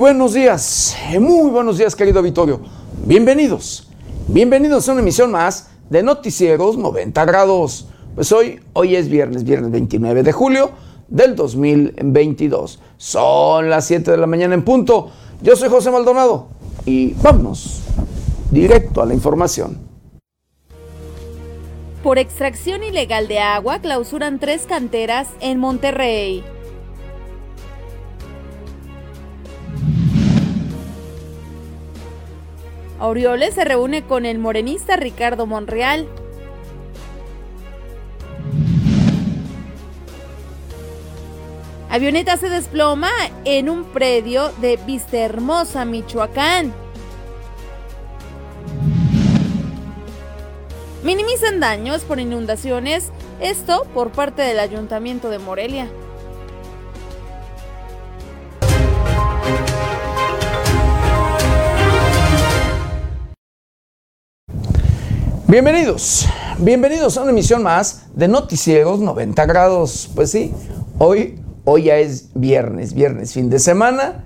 buenos días, muy buenos días querido Vittorio. Bienvenidos, bienvenidos a una emisión más de Noticieros 90 grados. Pues hoy, hoy es viernes, viernes 29 de julio del 2022. Son las 7 de la mañana en punto. Yo soy José Maldonado y vamos directo a la información. Por extracción ilegal de agua clausuran tres canteras en Monterrey. Aureoles se reúne con el morenista Ricardo Monreal. Avioneta se desploma en un predio de Vistahermosa, Michoacán. Minimizan daños por inundaciones, esto por parte del Ayuntamiento de Morelia. Bienvenidos, bienvenidos a una emisión más de Noticieros 90 grados. Pues sí, hoy, hoy ya es viernes, viernes, fin de semana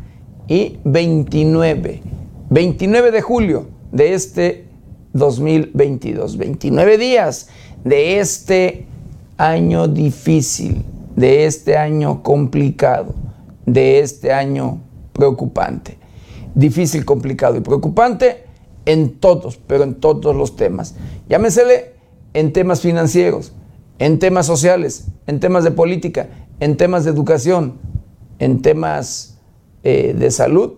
y 29, 29 de julio de este 2022, 29 días de este año difícil, de este año complicado, de este año preocupante. Difícil, complicado y preocupante en todos, pero en todos los temas. Llámesele en temas financieros, en temas sociales, en temas de política, en temas de educación, en temas eh, de salud,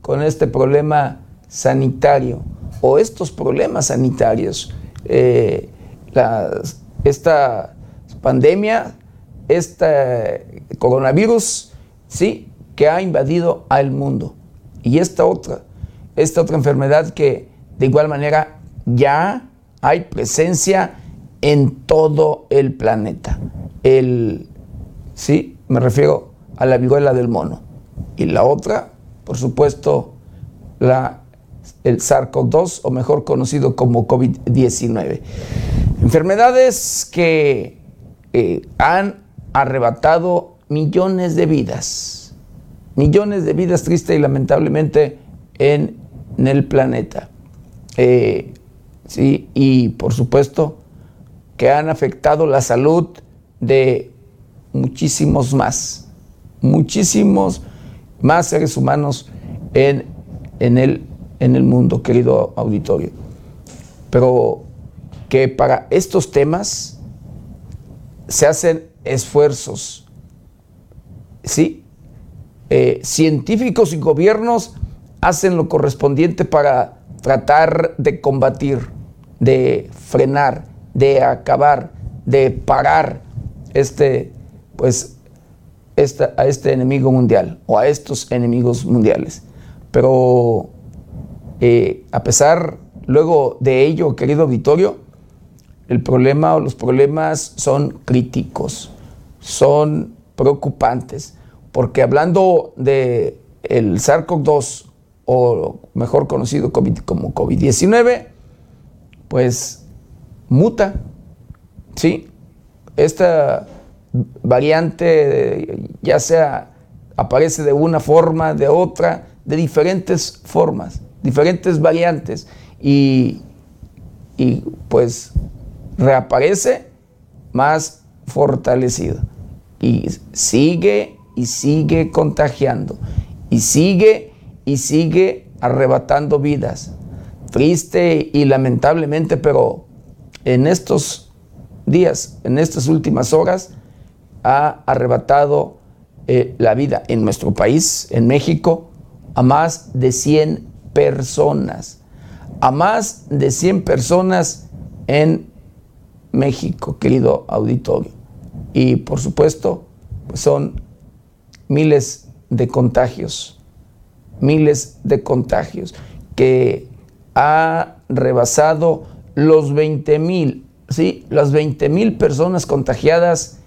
con este problema sanitario o estos problemas sanitarios. Eh, esta pandemia, este coronavirus, sí, que ha invadido al mundo. Y esta otra, esta otra enfermedad que de igual manera ya hay presencia en todo el planeta. El, sí, me refiero a la viruela del mono. Y la otra, por supuesto, la, el SARS-CoV-2, o mejor conocido como COVID-19. Enfermedades que eh, han arrebatado millones de vidas, millones de vidas triste y lamentablemente en en el planeta. Eh, sí, y por supuesto que han afectado la salud de muchísimos más, muchísimos más seres humanos en, en, el, en el mundo, querido auditorio. Pero que para estos temas se hacen esfuerzos, ¿sí? Eh, científicos y gobiernos hacen lo correspondiente para tratar de combatir, de frenar, de acabar, de parar este, pues, a este enemigo mundial o a estos enemigos mundiales. Pero eh, a pesar luego de ello, querido Vittorio, el problema o los problemas son críticos, son preocupantes, porque hablando de el SARS-CoV-2 o mejor conocido como COVID-19, pues muta. ¿sí? Esta variante ya sea aparece de una forma, de otra, de diferentes formas, diferentes variantes, y, y pues reaparece más fortalecido. Y sigue y sigue contagiando. Y sigue y sigue arrebatando vidas. Triste y lamentablemente, pero en estos días, en estas últimas horas, ha arrebatado eh, la vida en nuestro país, en México, a más de 100 personas. A más de 100 personas en México, querido auditorio. Y por supuesto, pues son miles de contagios miles de contagios, que ha rebasado los 20 mil, ¿sí? Las 20 mil personas contagiadas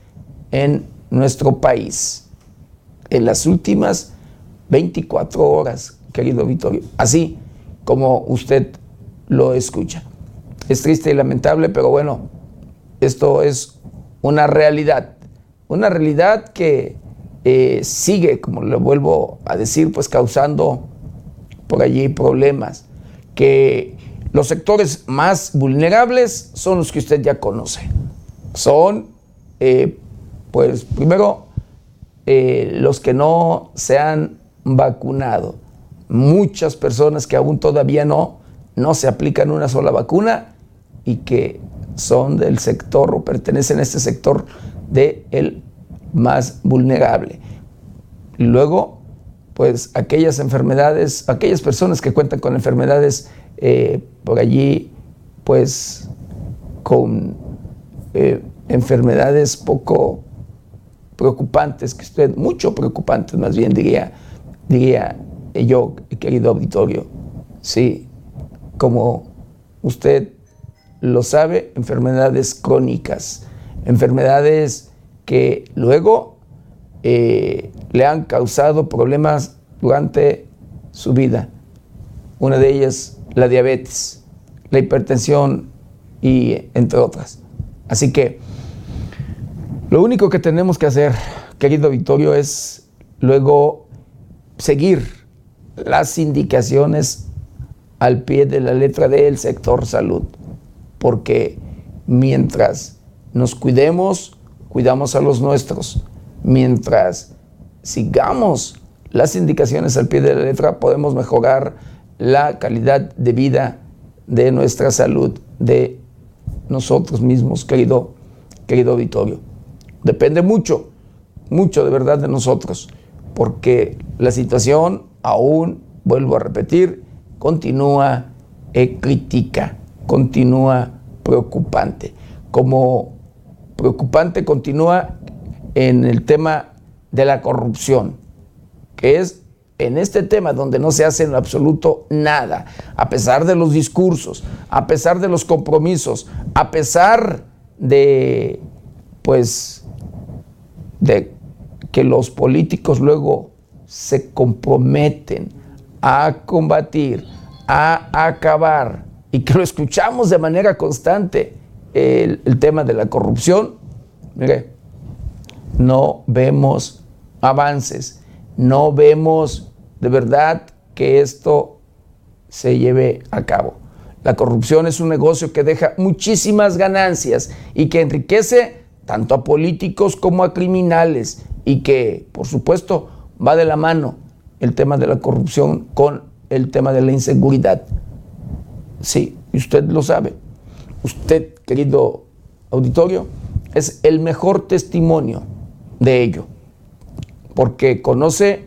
en nuestro país en las últimas 24 horas, querido Vittorio. Así como usted lo escucha. Es triste y lamentable, pero bueno, esto es una realidad. Una realidad que, eh, sigue, como le vuelvo a decir, pues causando por allí problemas. Que los sectores más vulnerables son los que usted ya conoce. Son, eh, pues primero, eh, los que no se han vacunado. Muchas personas que aún todavía no, no se aplican una sola vacuna y que son del sector o pertenecen a este sector del el más vulnerable. Luego, pues aquellas enfermedades, aquellas personas que cuentan con enfermedades eh, por allí, pues con eh, enfermedades poco preocupantes, que usted, mucho preocupantes más bien diría, diría yo, querido auditorio. Sí, como usted lo sabe, enfermedades crónicas, enfermedades que luego eh, le han causado problemas durante su vida. Una de ellas, la diabetes, la hipertensión y entre otras. Así que lo único que tenemos que hacer, querido Victorio, es luego seguir las indicaciones al pie de la letra del sector salud porque mientras nos cuidemos, cuidamos a los nuestros. Mientras sigamos las indicaciones al pie de la letra, podemos mejorar la calidad de vida de nuestra salud, de nosotros mismos, querido, auditorio. Depende mucho, mucho de verdad de nosotros, porque la situación aún, vuelvo a repetir, continúa e crítica continúa preocupante. Como preocupante continúa en el tema de la corrupción, que es en este tema donde no se hace en absoluto nada, a pesar de los discursos, a pesar de los compromisos, a pesar de, pues, de que los políticos luego se comprometen a combatir, a acabar y que lo escuchamos de manera constante, el, tema de la corrupción, no vemos avances, no vemos de verdad que esto se lleve a cabo. La corrupción es un negocio que deja muchísimas ganancias y que enriquece tanto a políticos como a criminales y que, por supuesto, va de la mano el tema de la corrupción con el tema de la inseguridad. Sí, usted lo sabe. Usted, querido auditorio, es el mejor testimonio de ello, porque conoce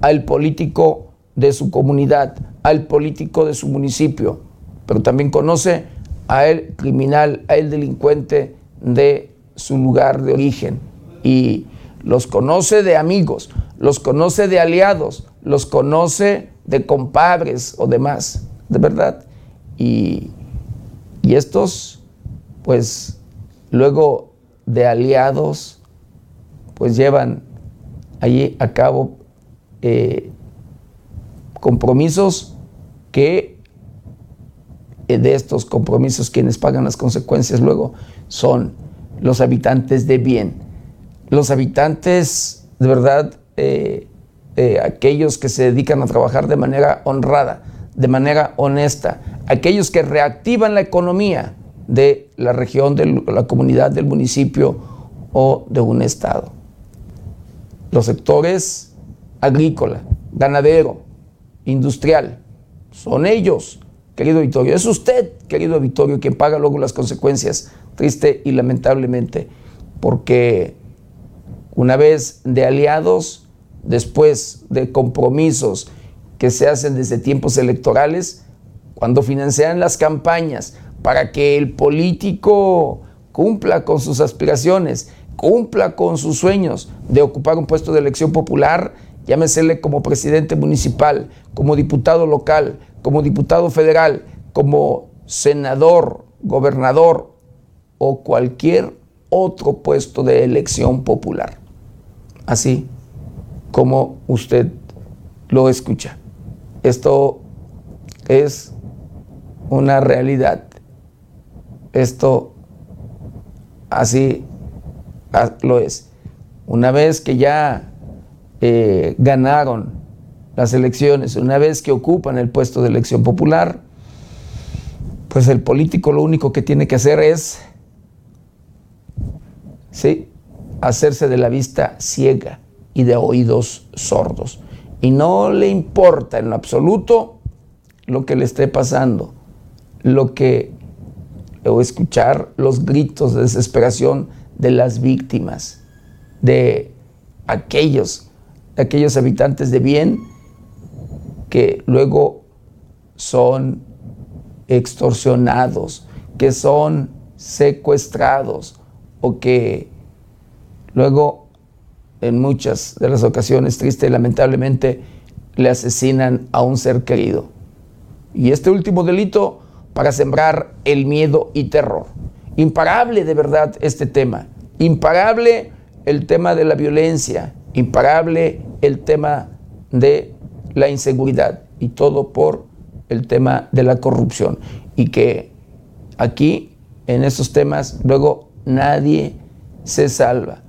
al político de su comunidad, al político de su municipio, pero también conoce al criminal, al delincuente de su lugar de origen y los conoce de amigos, los conoce de aliados, los conoce de compadres o demás, de verdad. Y, estos, pues, luego de aliados, pues llevan allí a cabo eh, compromisos que eh, de estos compromisos quienes pagan las consecuencias luego son los habitantes de bien, los habitantes de verdad, eh, aquellos que se dedican a trabajar de manera honrada, de manera honesta, aquellos que reactivan la economía de la región, de la comunidad, del municipio o de un estado. Los sectores agrícola, ganadero, industrial, son ellos, querido Vittorio. Es usted, querido Vittorio, quien paga luego las consecuencias, triste y lamentablemente, porque una vez de aliados, después de compromisos que se hacen desde tiempos electorales, cuando financian las campañas para que el político cumpla con sus aspiraciones, cumpla con sus sueños de ocupar un puesto de elección popular, llámesele como presidente municipal, como diputado local, como diputado federal, como senador, gobernador o cualquier otro puesto de elección popular. Así como usted lo escucha. Esto es una realidad. Esto así lo es. Una vez que ya eh, ganaron las elecciones, una vez que ocupan el puesto de elección popular, pues el político lo único que tiene que hacer es ¿sí? hacerse de la vista ciega y de oídos sordos. Y no le importa en lo absoluto lo que le esté pasando, lo que, o escuchar los gritos de desesperación de las víctimas, de aquellos, de aquellos habitantes de bien que luego son extorsionados, que son secuestrados o que luego en muchas de las ocasiones, triste y lamentablemente, le asesinan a un ser querido. Y este último delito para sembrar el miedo y terror. Imparable de verdad este tema. Imparable el tema de la violencia. Imparable el tema de la inseguridad. Y todo por el tema de la corrupción. Y que aquí, en estos temas, luego nadie se salva.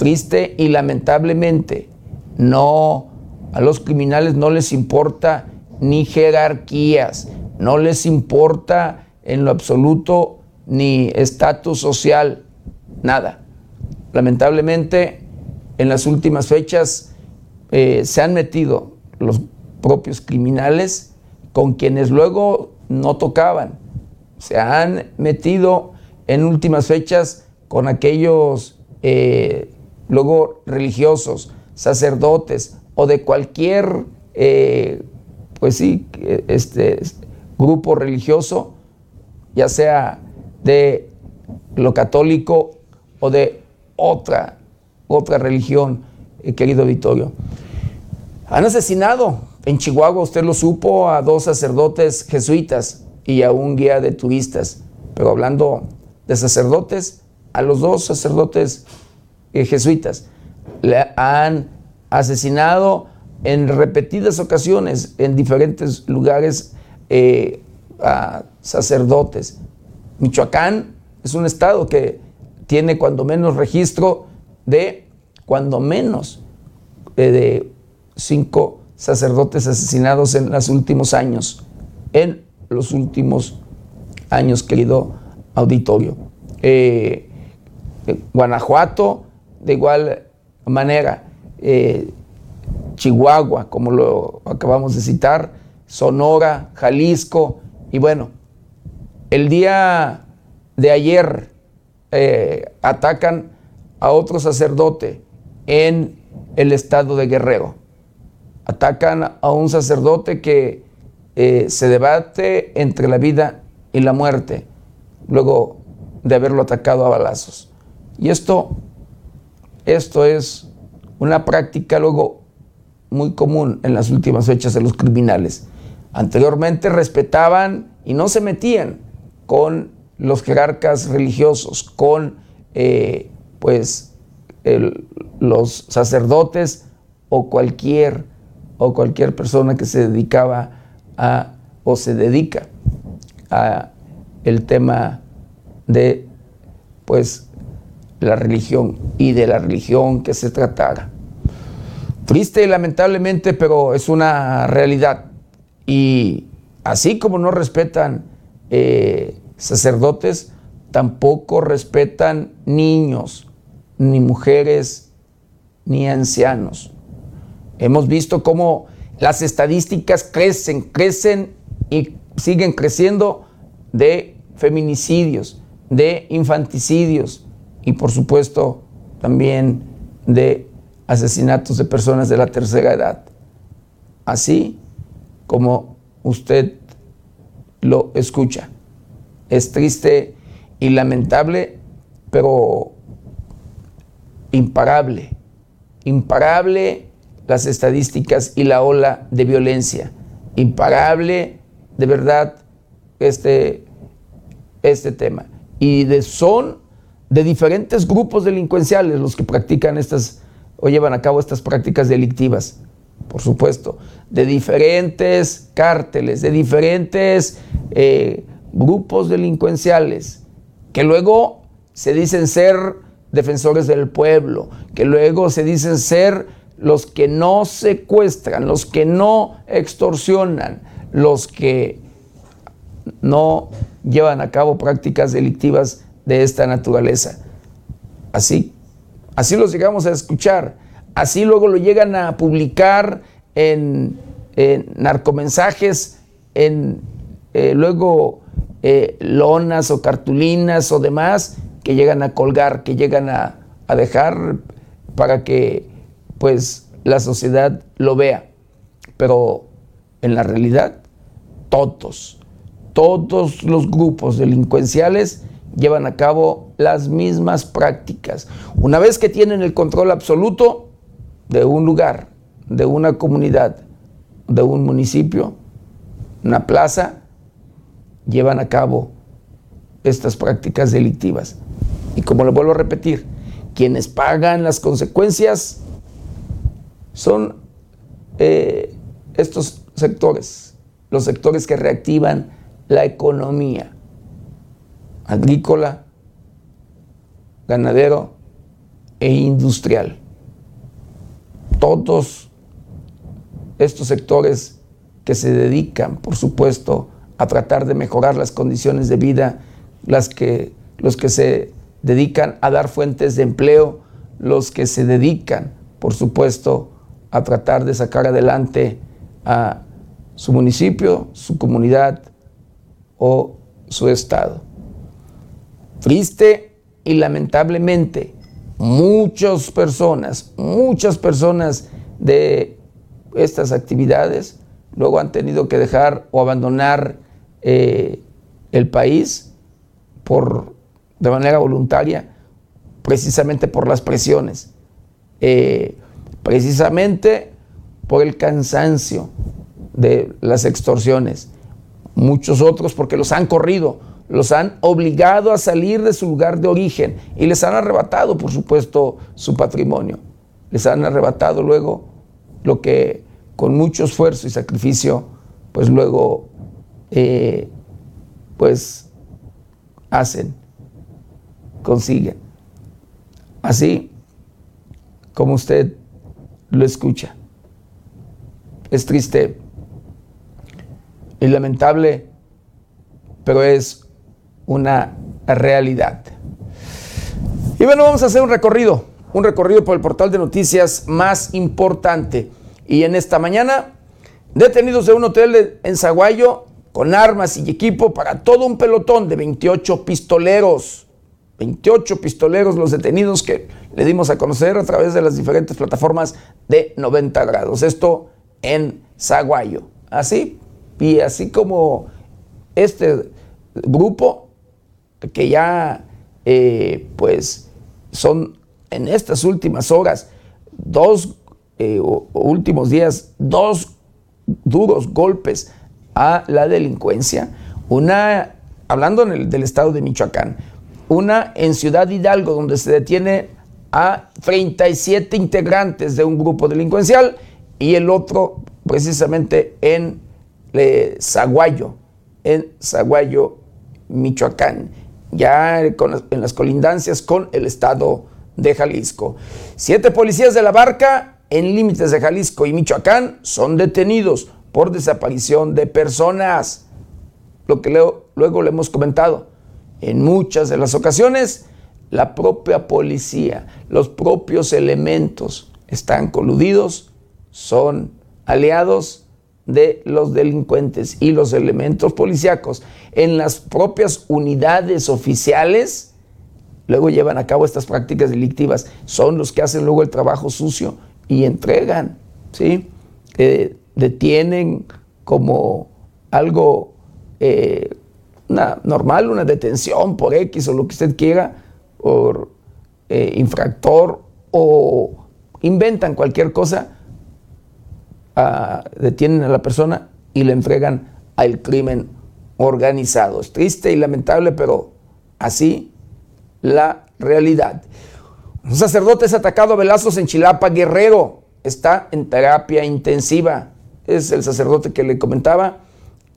Triste y lamentablemente, no, a los criminales no les importa ni jerarquías, no les importa en lo absoluto ni estatus social, nada. Lamentablemente, en las últimas fechas eh, se han metido los propios criminales con quienes luego no tocaban. Se han metido en últimas fechas con aquellos eh, luego religiosos, sacerdotes o de cualquier, eh, pues sí, este grupo religioso, ya sea de lo católico o de otra, otra religión, eh, querido Vittorio. Han asesinado en Chihuahua, usted lo supo, a dos sacerdotes jesuitas y a un guía de turistas. Pero hablando de sacerdotes, a los dos sacerdotes eh, jesuitas le han asesinado en repetidas ocasiones en diferentes lugares eh, a sacerdotes. Michoacán es un estado que tiene cuando menos registro de cuando menos eh, de cinco sacerdotes asesinados en los últimos años, en los últimos años, querido auditorio. Guanajuato, de igual manera, Chihuahua, como lo acabamos de citar, Sonora, Jalisco, y bueno, el día de ayer eh, atacan a otro sacerdote en el estado de Guerrero. Atacan a un sacerdote que eh, se debate entre la vida y la muerte, luego de haberlo atacado a balazos. Y esto, esto es una práctica luego muy común en las últimas fechas de los criminales. Anteriormente respetaban y no se metían con los jerarcas religiosos, con eh, pues los sacerdotes o cualquier, o cualquier persona que se dedicaba a o se dedica a el tema de pues la religión y de la religión que se tratara. Triste lamentablemente, pero es una realidad. Y así como no respetan eh, sacerdotes, tampoco respetan niños, ni mujeres, ni ancianos. Hemos visto cómo las estadísticas crecen, crecen y siguen creciendo de feminicidios, de infanticidios y por supuesto también de asesinatos de personas de la tercera edad. Así como usted lo escucha. Es triste y lamentable, pero imparable. Imparable las estadísticas y la ola de violencia. Imparable, de verdad, este, este tema. Y de, son de diferentes grupos delincuenciales los que practican estas o llevan a cabo estas prácticas delictivas por supuesto, de diferentes cárteles, de diferentes eh, grupos delincuenciales, que luego se dicen ser defensores del pueblo, que luego se dicen ser los que no secuestran, los que no extorsionan, los que no llevan a cabo prácticas delictivas de esta naturaleza. Así, así los llegamos a escuchar, así luego lo llegan a publicar en, narcomensajes, en eh, luego eh, lonas o cartulinas o demás que llegan a colgar, que llegan a, a dejar para que pues la sociedad lo vea. Pero en la realidad, todos, todos los grupos delincuenciales llevan a cabo las mismas prácticas. Una vez que tienen el control absoluto de un lugar, de una comunidad, de un municipio, una plaza, llevan a cabo estas prácticas delictivas. Y como lo vuelvo a repetir, quienes pagan las consecuencias son eh, estos sectores, los sectores que reactivan la economía agrícola, ganadero e industrial. Todos estos sectores que se dedican, por supuesto, a tratar de mejorar las condiciones de vida, las que, los que se dedican a dar fuentes de empleo, los que se dedican, por supuesto, a tratar de sacar adelante a su municipio, su comunidad o su estado. Triste y lamentablemente, muchas personas, muchas personas de estas actividades luego han tenido que dejar o abandonar eh, el país por, de manera voluntaria, precisamente por las presiones, eh, precisamente por el cansancio de las extorsiones, muchos otros porque los han corrido, los han obligado a salir de su lugar de origen y les han arrebatado, por supuesto, su patrimonio. Les han arrebatado luego lo que con mucho esfuerzo y sacrificio, pues luego, eh, pues hacen, consiguen. Así como usted lo escucha. Es triste y lamentable, pero es una realidad. Y bueno, vamos a hacer un recorrido, un recorrido por el portal de noticias más importante. Y en esta mañana, detenidos de un hotel en Zaguayo con armas y equipo para todo un pelotón de 28 pistoleros. 28 pistoleros los detenidos que le dimos a conocer a través de las diferentes plataformas de 90 grados. Esto en Zaguayo. Así, y así como este grupo que ya eh, pues son en estas últimas horas, dos eh, últimos días, dos duros golpes a la delincuencia. Una, hablando del estado de Michoacán, una en Ciudad Hidalgo, donde se detiene a 37 integrantes de un grupo delincuencial, y el otro precisamente en eh, Zaguayo, en Zaguayo, Michoacán ya en las colindancias con el estado de Jalisco. Siete policías de la barca en límites de Jalisco y Michoacán son detenidos por desaparición de personas. Lo que luego le hemos comentado. En muchas de las ocasiones, la propia policía, los propios elementos están coludidos, son aliados de los delincuentes y los elementos policíacos en las propias unidades oficiales, luego llevan a cabo estas prácticas delictivas. Son los que hacen luego el trabajo sucio y entregan, ¿sí? detienen como algo eh, normal, una detención por X o lo que usted quiera, por eh, infractor o inventan cualquier cosa detienen a la persona y le entregan al crimen organizado. Es triste y lamentable, pero así la realidad. Un sacerdote es atacado a velazos en Chilapa, Guerrero. Está en terapia intensiva. Es el sacerdote que le comentaba,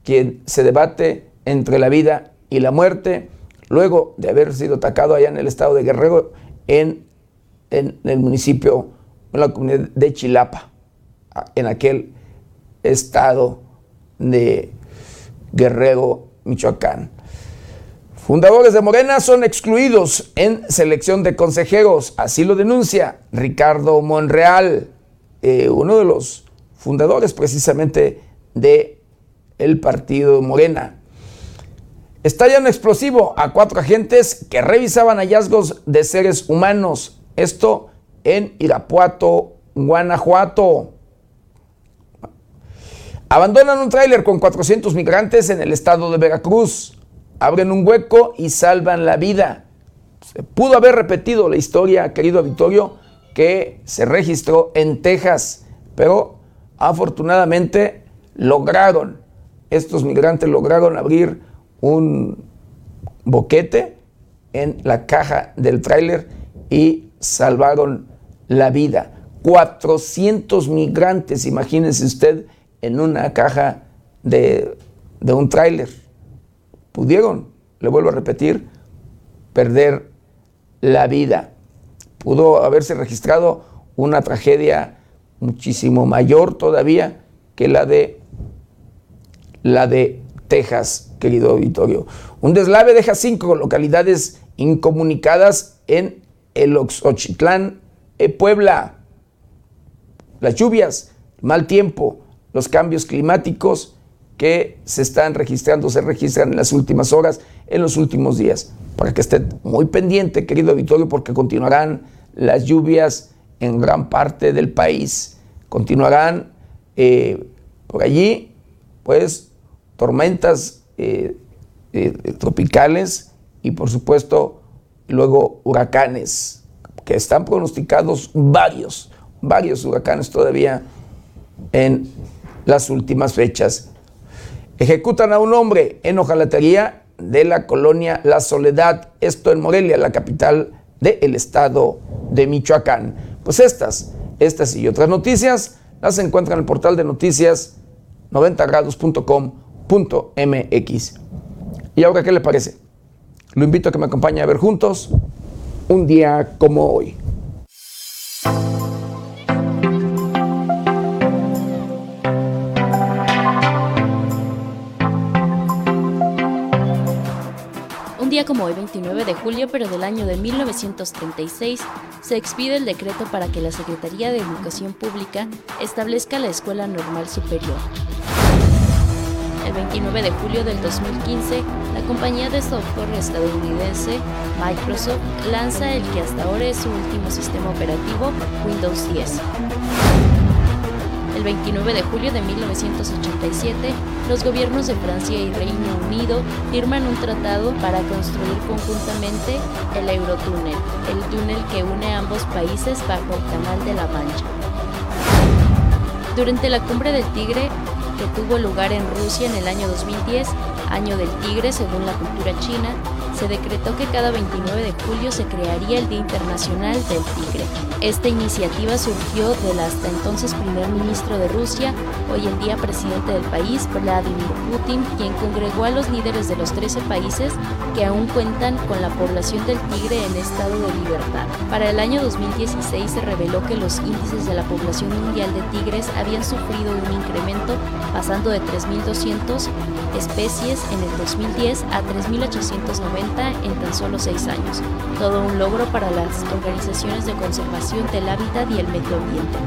quien se debate entre la vida y la muerte, luego de haber sido atacado allá en el estado de Guerrero, en, en el municipio en la comunidad de Chilapa, en aquel estado de Guerrero, Michoacán. Fundadores de Morena son excluidos en selección de consejeros, así lo denuncia Ricardo Monreal, eh, uno de los fundadores precisamente de el partido Morena. Estalla un explosivo a cuatro agentes que revisaban hallazgos de seres humanos. Esto en Irapuato, Guanajuato. Abandonan un tráiler con 400 migrantes en el estado de Veracruz. Abren un hueco y salvan la vida. Se pudo haber repetido la historia, querido Victorio, que se registró en Texas, pero afortunadamente lograron, estos migrantes lograron abrir un boquete en la caja del tráiler y salvaron la vida. 400 migrantes, imagínense usted, en una caja de, de un tráiler. Pudieron, le vuelvo a repetir, perder la vida. Pudo haberse registrado una tragedia muchísimo mayor todavía que la de la de Texas, querido auditorio. Un deslave deja cinco localidades incomunicadas en el Oxitlán, eh, Puebla. Las lluvias, mal tiempo, los cambios climáticos que se están registrando, se registran en las últimas horas, en los últimos días. Para que esté muy pendiente, querido auditorio, porque continuarán las lluvias en gran parte del país. Continuarán eh, por allí, pues, tormentas eh, eh, tropicales y por supuesto luego huracanes, que están pronosticados varios, varios huracanes todavía en las últimas fechas. Ejecutan a un hombre en hojalatería de la colonia La Soledad, esto en Morelia, la capital del estado de Michoacán. Pues estas, estas y otras noticias las encuentran en el portal de noticias 90grados.com.mx. ¿Y ahora qué le parece? Lo invito a que me acompañe a ver juntos un día como hoy. Día como hoy, 29 de julio, pero del año de 1936, se expide el decreto para que la Secretaría de Educación Pública establezca la Escuela Normal Superior. El 29 de julio del 2015, la compañía de software estadounidense Microsoft lanza el que hasta ahora es su último sistema operativo, Windows 10. El 29 de julio de 1987, los gobiernos de Francia y Reino Unido firman un tratado para construir conjuntamente el Eurotúnel, el túnel que une ambos países bajo el Canal de la Mancha. Durante la cumbre del Tigre, que tuvo lugar en Rusia en el año 2010, año del tigre según la cultura china, se decretó que cada 29 de julio se crearía el Día Internacional del Tigre. Esta iniciativa surgió del hasta entonces primer ministro de Rusia, hoy en día presidente del país, Vladimir Putin, quien congregó a los líderes de los 13 países que aún cuentan con la población del tigre en estado de libertad. Para el año 2016 se reveló que los índices de la población mundial de tigres habían sufrido un incremento pasando de 3.200 especies en el 2010 a 3.890 en tan solo seis años. Todo un logro para las organizaciones de conservación del hábitat y el medio ambiente.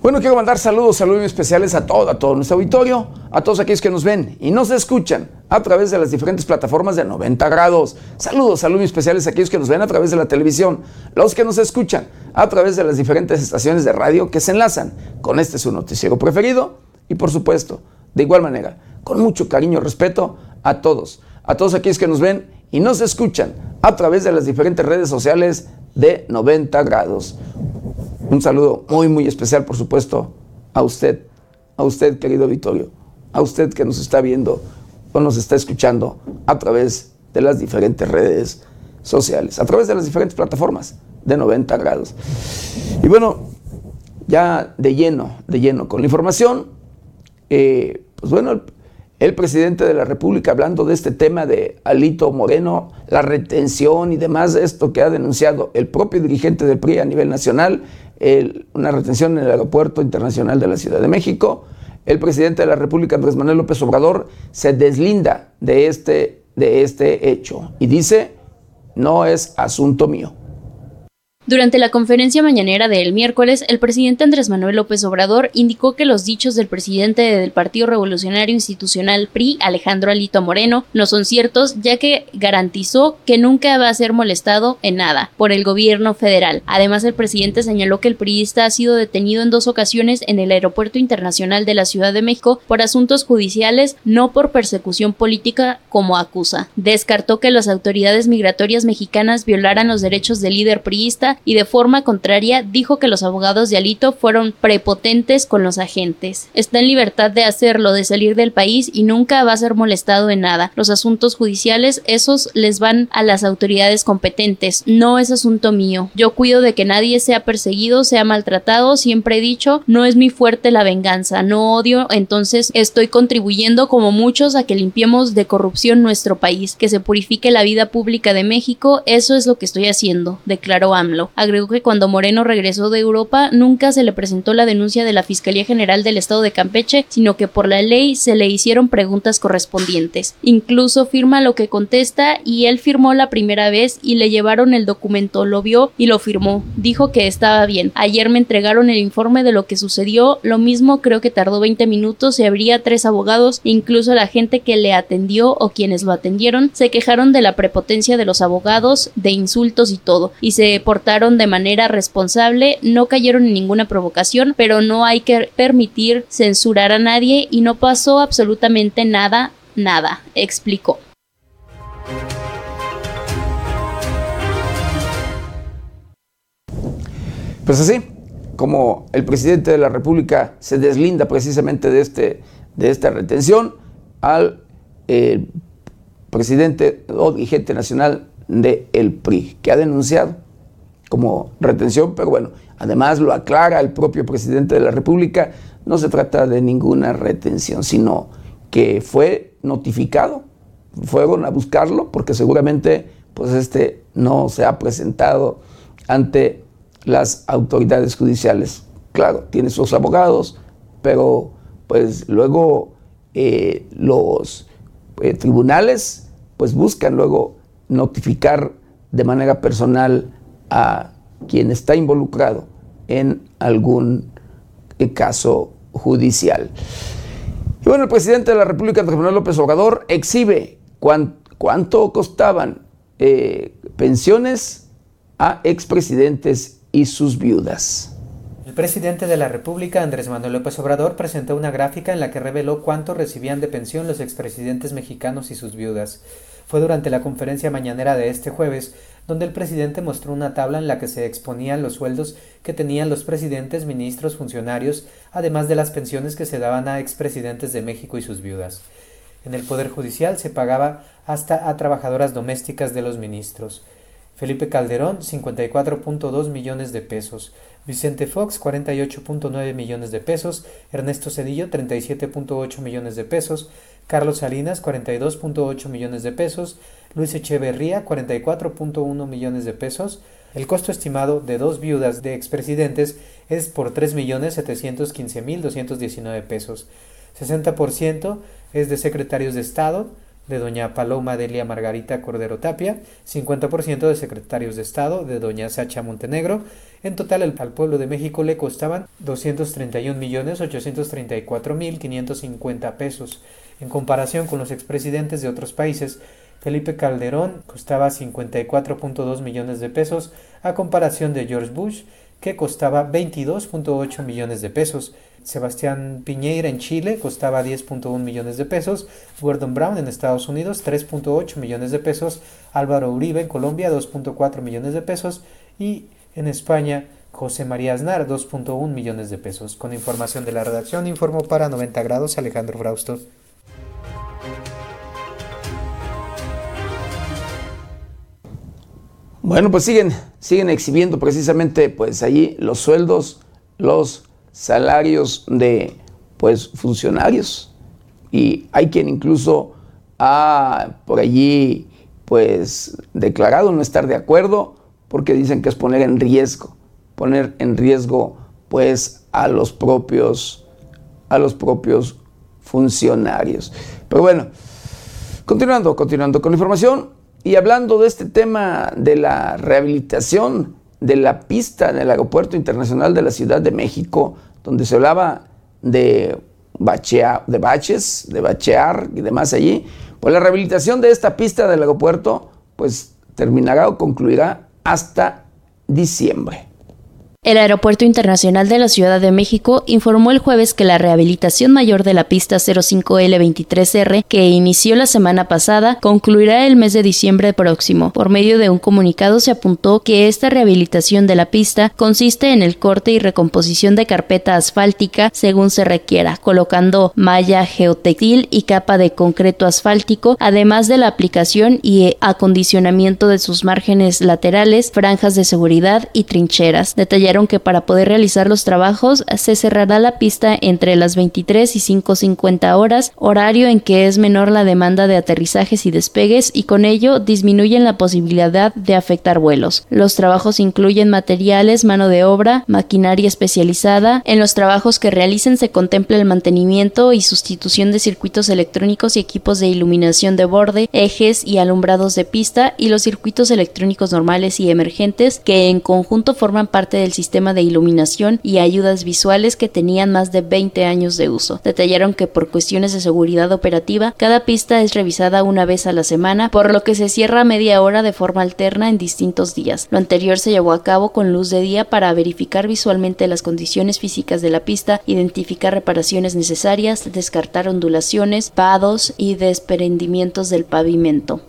Bueno, quiero mandar saludos, saludos especiales a todo, a todo nuestro auditorio, a todos aquellos que nos ven y nos escuchan a través de las diferentes plataformas de 90 grados. Saludos, saludos especiales a aquellos que nos ven a través de la televisión, los que nos escuchan a través de las diferentes estaciones de radio que se enlazan con este su noticiero preferido y por supuesto, de igual manera, con mucho cariño y respeto a todos, a todos aquellos que nos ven y nos escuchan a través de las diferentes redes sociales de 90 grados. Un saludo muy, muy especial, por supuesto, a usted, a usted, querido Vittorio, a usted que nos está viendo nos está escuchando a través de las diferentes redes sociales, a través de las diferentes plataformas de 90 grados. Y bueno, ya de lleno, de lleno con la información, eh, pues bueno, el presidente de la República hablando de este tema de Alito Moreno, la retención y demás de esto que ha denunciado el propio dirigente del PRI a nivel nacional, una retención en el Aeropuerto Internacional de la Ciudad de México. El presidente de la República, Andrés Manuel López Obrador, se deslinda de este, de este hecho y dice, no es asunto mío. Durante la conferencia mañanera del miércoles, el presidente Andrés Manuel López Obrador indicó que los dichos del presidente del Partido Revolucionario Institucional PRI, Alejandro Alito Moreno, no son ciertos, ya que garantizó que nunca va a ser molestado en nada por el gobierno federal. Además, el presidente señaló que el priista ha sido detenido en dos ocasiones en el Aeropuerto Internacional de la Ciudad de México por asuntos judiciales, no por persecución política como acusa. Descartó que las autoridades migratorias mexicanas violaran los derechos del líder priista y de forma contraria dijo que los abogados de Alito fueron prepotentes con los agentes. Está en libertad de hacerlo, de salir del país y nunca va a ser molestado en nada. Los asuntos judiciales, esos les van a las autoridades competentes. No es asunto mío. Yo cuido de que nadie sea perseguido, sea maltratado. Siempre he dicho, no es mi fuerte la venganza, no odio, entonces estoy contribuyendo como muchos a que limpiemos de corrupción nuestro país, que se purifique la vida pública de México. Eso es lo que estoy haciendo, declaró AMLO. Agregó que cuando Moreno regresó de Europa nunca se le presentó la denuncia de la Fiscalía General del Estado de Campeche, sino que por la ley se le hicieron preguntas correspondientes. Incluso firma lo que contesta y él firmó la primera vez y le llevaron el documento, lo vio y lo firmó. Dijo que estaba bien. Ayer me entregaron el informe de lo que sucedió, lo mismo creo que tardó 20 minutos y habría tres abogados, incluso la gente que le atendió o quienes lo atendieron, se quejaron de la prepotencia de los abogados, de insultos y todo, y se portaron de manera responsable, no cayeron en ninguna provocación, pero no hay que permitir censurar a nadie y no pasó absolutamente nada, nada, explicó. Pues así, como el presidente de la República se deslinda precisamente de, este, de esta retención al eh, presidente o dirigente nacional del el PRI, que ha denunciado como retención, pero bueno, además lo aclara el propio presidente de la República, no se trata de ninguna retención, sino que fue notificado, fueron a buscarlo porque seguramente pues este no se ha presentado ante las autoridades judiciales. Claro, tiene sus abogados, pero pues luego eh, los eh, tribunales pues buscan luego notificar de manera personal a quien está involucrado en algún eh, caso judicial. Y bueno, el presidente de la República, Andrés Manuel López Obrador, exhibe cuánto costaban eh, pensiones a expresidentes y sus viudas. El presidente de la República, Andrés Manuel López Obrador, presentó una gráfica en la que reveló cuánto recibían de pensión los expresidentes mexicanos y sus viudas. Fue durante la conferencia mañanera de este jueves donde el presidente mostró una tabla en la que se exponían los sueldos que tenían los presidentes, ministros, funcionarios, además de las pensiones que se daban a expresidentes de México y sus viudas. En el Poder Judicial se pagaba hasta a trabajadoras domésticas de los ministros. Felipe Calderón, 54.2 millones de pesos. Vicente Fox, 48.9 millones de pesos. Ernesto Cedillo, 37.8 millones de pesos. Carlos Salinas, 42.8 millones de pesos. Luis Echeverría, 44.1 millones de pesos. El costo estimado de dos viudas de expresidentes es por 3.715.219 pesos. 60% es de secretarios de Estado, de doña Paloma Delia Margarita Cordero Tapia, 50% de secretarios de Estado, de doña Sacha Montenegro. En total al pueblo de México le costaban 231.834.550 pesos. En comparación con los expresidentes de otros países, Felipe Calderón costaba 54.2 millones de pesos a comparación de George Bush, que costaba 22.8 millones de pesos. Sebastián Piñeira en Chile costaba 10.1 millones de pesos, Gordon Brown en Estados Unidos 3.8 millones de pesos, Álvaro Uribe en Colombia 2.4 millones de pesos y en España José María Aznar 2.1 millones de pesos. Con información de la redacción informó para 90 grados Alejandro Frausto. Bueno, pues siguen, siguen exhibiendo precisamente pues allí los sueldos, los salarios de pues funcionarios. Y hay quien incluso ha por allí pues declarado no estar de acuerdo porque dicen que es poner en riesgo, poner en riesgo pues a los propios a los propios funcionarios. Pero bueno, continuando, continuando con la información y hablando de este tema de la rehabilitación de la pista del Aeropuerto Internacional de la Ciudad de México, donde se hablaba de, de baches, de bachear y demás allí, pues la rehabilitación de esta pista del aeropuerto pues terminará o concluirá hasta diciembre. El Aeropuerto Internacional de la Ciudad de México informó el jueves que la rehabilitación mayor de la pista 05L23R, que inició la semana pasada, concluirá el mes de diciembre próximo. Por medio de un comunicado se apuntó que esta rehabilitación de la pista consiste en el corte y recomposición de carpeta asfáltica según se requiera, colocando malla geotextil y capa de concreto asfáltico, además de la aplicación y acondicionamiento de sus márgenes laterales, franjas de seguridad y trincheras. Detallaron que para poder realizar los trabajos se cerrará la pista entre las 23 y 5.50 horas, horario en que es menor la demanda de aterrizajes y despegues y con ello disminuyen la posibilidad de afectar vuelos. Los trabajos incluyen materiales, mano de obra, maquinaria especializada. En los trabajos que realicen se contempla el mantenimiento y sustitución de circuitos electrónicos y equipos de iluminación de borde, ejes y alumbrados de pista y los circuitos electrónicos normales y emergentes que en conjunto forman parte del sistema de iluminación y ayudas visuales que tenían más de 20 años de uso. Detallaron que por cuestiones de seguridad operativa, cada pista es revisada una vez a la semana, por lo que se cierra media hora de forma alterna en distintos días. Lo anterior se llevó a cabo con luz de día para verificar visualmente las condiciones físicas de la pista, identificar reparaciones necesarias, descartar ondulaciones, vados y desprendimientos del pavimento.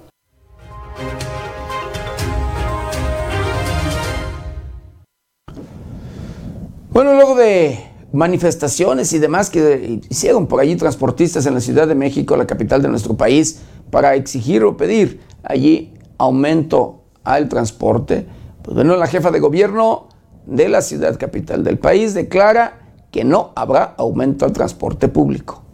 Bueno, luego de manifestaciones y demás que hicieron por allí transportistas en la Ciudad de México, la capital de nuestro país, para exigir o pedir allí aumento al transporte, pues bueno, la jefa de gobierno de la ciudad capital del país declara que no habrá aumento al transporte público.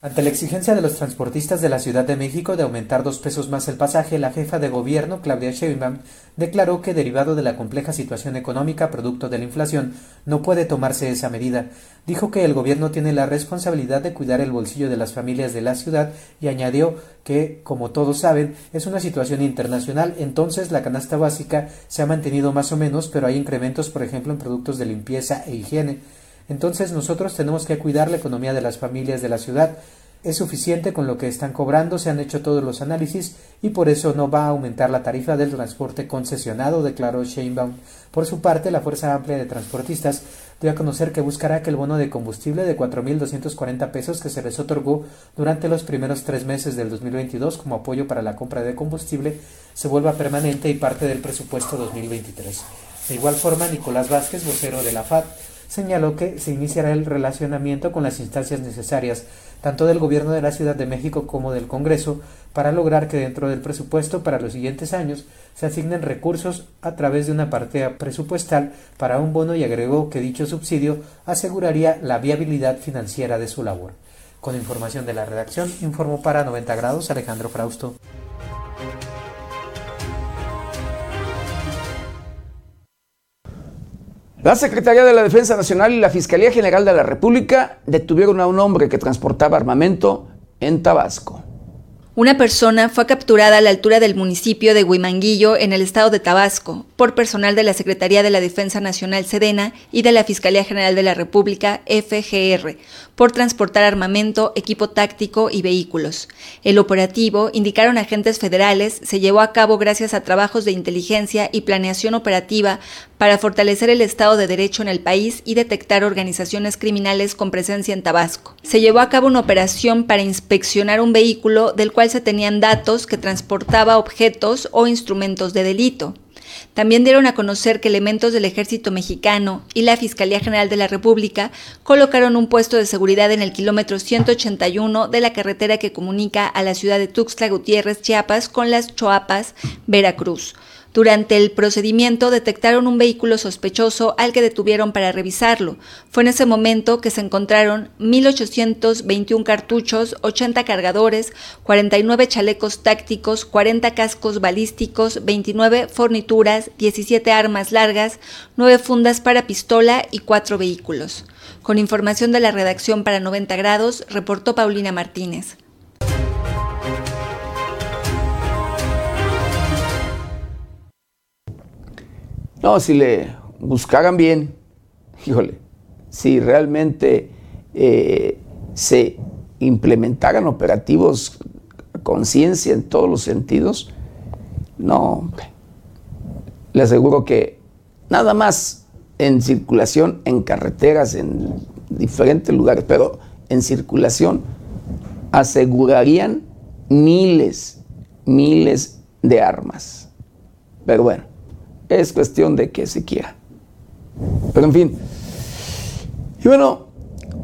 Ante la exigencia de los transportistas de la Ciudad de México de aumentar dos pesos más el pasaje, la jefa de gobierno, Claudia Sheinbaum, declaró que derivado de la compleja situación económica producto de la inflación, no puede tomarse esa medida. Dijo que el gobierno tiene la responsabilidad de cuidar el bolsillo de las familias de la ciudad y añadió que, como todos saben, es una situación internacional, entonces la canasta básica se ha mantenido más o menos, pero hay incrementos, por ejemplo, en productos de limpieza e higiene. Entonces nosotros tenemos que cuidar la economía de las familias de la ciudad. Es suficiente con lo que están cobrando, se han hecho todos los análisis y por eso no va a aumentar la tarifa del transporte concesionado, declaró Sheinbaum. Por su parte, la Fuerza Amplia de Transportistas dio a conocer que buscará que el bono de combustible de 4.240 pesos que se les otorgó durante los primeros tres meses del 2022 como apoyo para la compra de combustible se vuelva permanente y parte del presupuesto 2023. De igual forma, Nicolás Vázquez, vocero de la FAD, señaló que se iniciará el relacionamiento con las instancias necesarias, tanto del Gobierno de la Ciudad de México como del Congreso, para lograr que dentro del presupuesto para los siguientes años se asignen recursos a través de una partida presupuestal para un bono y agregó que dicho subsidio aseguraría la viabilidad financiera de su labor. Con información de la redacción, informó para 90 grados Alejandro Frausto. La Secretaría de la Defensa Nacional y la Fiscalía General de la República detuvieron a un hombre que transportaba armamento en Tabasco. Una persona fue capturada a la altura del municipio de Huimanguillo, en el estado de Tabasco, por personal de la Secretaría de la Defensa Nacional Sedena y de la Fiscalía General de la República, FGR, por transportar armamento, equipo táctico y vehículos. El operativo, indicaron agentes federales, se llevó a cabo gracias a trabajos de inteligencia y planeación operativa para fortalecer el Estado de Derecho en el país y detectar organizaciones criminales con presencia en Tabasco. Se llevó a cabo una operación para inspeccionar un vehículo del cual se tenían datos que transportaba objetos o instrumentos de delito. También dieron a conocer que elementos del ejército mexicano y la Fiscalía General de la República colocaron un puesto de seguridad en el kilómetro 181 de la carretera que comunica a la ciudad de Tuxtla Gutiérrez, Chiapas, con las Choapas, Veracruz. Durante el procedimiento detectaron un vehículo sospechoso al que detuvieron para revisarlo. Fue en ese momento que se encontraron 1.821 cartuchos, 80 cargadores, 49 chalecos tácticos, 40 cascos balísticos, 29 fornituras, 17 armas largas, 9 fundas para pistola y 4 vehículos. Con información de la redacción para 90 grados, reportó Paulina Martínez. No, si le buscaran bien, híjole, si realmente eh, se implementaran operativos conciencia en todos los sentidos, no, le aseguro que nada más en circulación, en carreteras, en diferentes lugares, pero en circulación, asegurarían miles, miles de armas. Pero bueno, es cuestión de que se quiera. Pero en fin. Y bueno,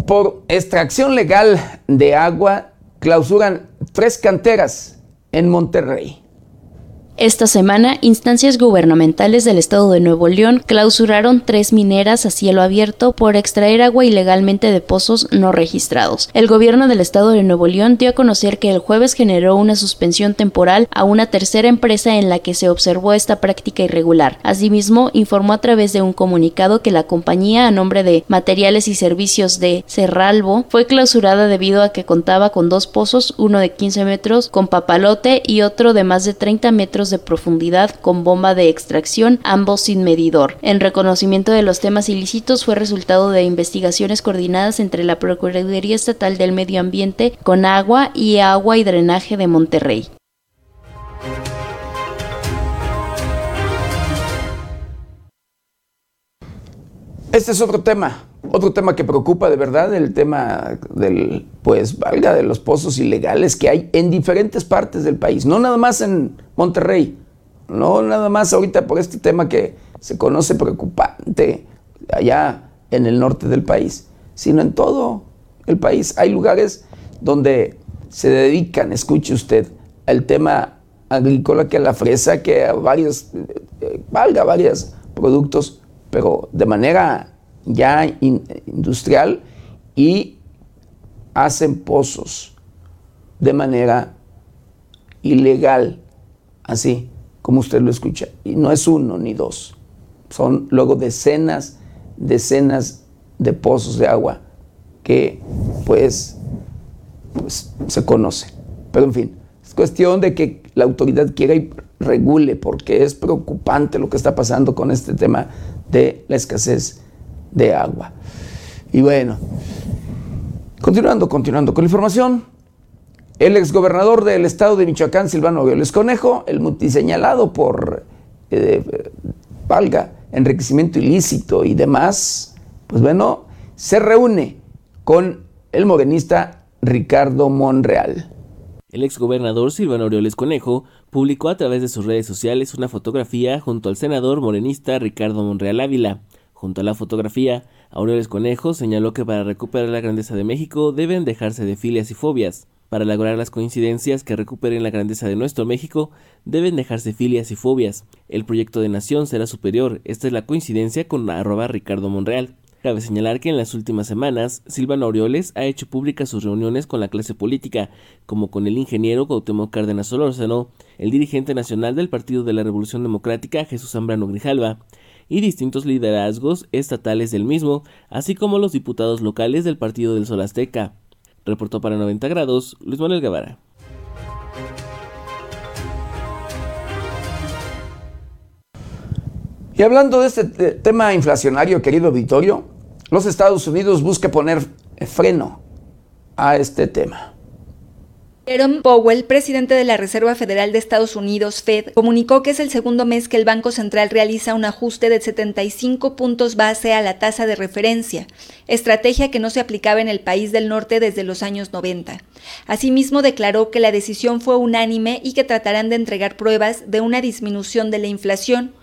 por extracción legal de agua, clausuran tres canteras en Monterrey. Esta semana, instancias gubernamentales del estado de Nuevo León clausuraron tres mineras a cielo abierto por extraer agua ilegalmente de pozos no registrados. El gobierno del estado de Nuevo León dio a conocer que el jueves generó una suspensión temporal a una tercera empresa en la que se observó esta práctica irregular. Asimismo, informó a través de un comunicado que la compañía a nombre de Materiales y Servicios de Cerralbo fue clausurada debido a que contaba con dos pozos, uno de 15 metros con papalote y otro de más de 30 metros de profundidad con bomba de extracción, ambos sin medidor. En reconocimiento de los temas ilícitos fue resultado de investigaciones coordinadas entre la Procuraduría Estatal del Medio Ambiente con Agua y Agua y Drenaje de Monterrey. Este es otro tema, otro tema que preocupa de verdad, el tema del, pues, valga, de los pozos ilegales que hay en diferentes partes del país, no nada más en Monterrey, no nada más ahorita por este tema que se conoce preocupante allá en el norte del país, sino en todo el país. Hay lugares donde se dedican, escuche usted, al tema agrícola, que a la fresa, que a varios, eh, valga, varios productos pero de manera ya industrial y hacen pozos de manera ilegal, así como usted lo escucha. Y no es uno ni dos, son luego decenas, decenas de pozos de agua que pues, pues se conoce. Pero en fin, es cuestión de que la autoridad quiera y regule, porque es preocupante lo que está pasando con este tema de la escasez de agua. Y bueno, continuando, continuando con la información, el exgobernador del estado de Michoacán, Silvano Violes Conejo, el multiseñalado por, eh, valga, enriquecimiento ilícito y demás, pues bueno, se reúne con el morenista Ricardo Monreal. El exgobernador Silvano Aureoles Conejo publicó a través de sus redes sociales una fotografía junto al senador morenista Ricardo Monreal Ávila. Junto a la fotografía, Aureoles Conejo señaló que para recuperar la grandeza de México deben dejarse de filias y fobias. Para lograr las coincidencias que recuperen la grandeza de nuestro México, deben dejarse filias y fobias. El proyecto de nación será superior. Esta es la coincidencia con arroba Ricardo Monreal. Cabe señalar que en las últimas semanas, Silvano Aureoles ha hecho públicas sus reuniones con la clase política, como con el ingeniero Cuauhtémoc Cárdenas Solórzano, el dirigente nacional del Partido de la Revolución Democrática Jesús Zambrano Grijalva, y distintos liderazgos estatales del mismo, así como los diputados locales del Partido del Sol Azteca. Reportó para 90 grados Luis Manuel Guevara. Y hablando de este tema inflacionario, querido Vittorio, los Estados Unidos buscan poner freno a este tema. Jerome Powell, presidente de la Reserva Federal de Estados Unidos, Fed, comunicó que es el segundo mes que el Banco Central realiza un ajuste de 75 puntos base a la tasa de referencia, estrategia que no se aplicaba en el país del norte desde los años 90. Asimismo, declaró que la decisión fue unánime y que tratarán de entregar pruebas de una disminución de la inflación,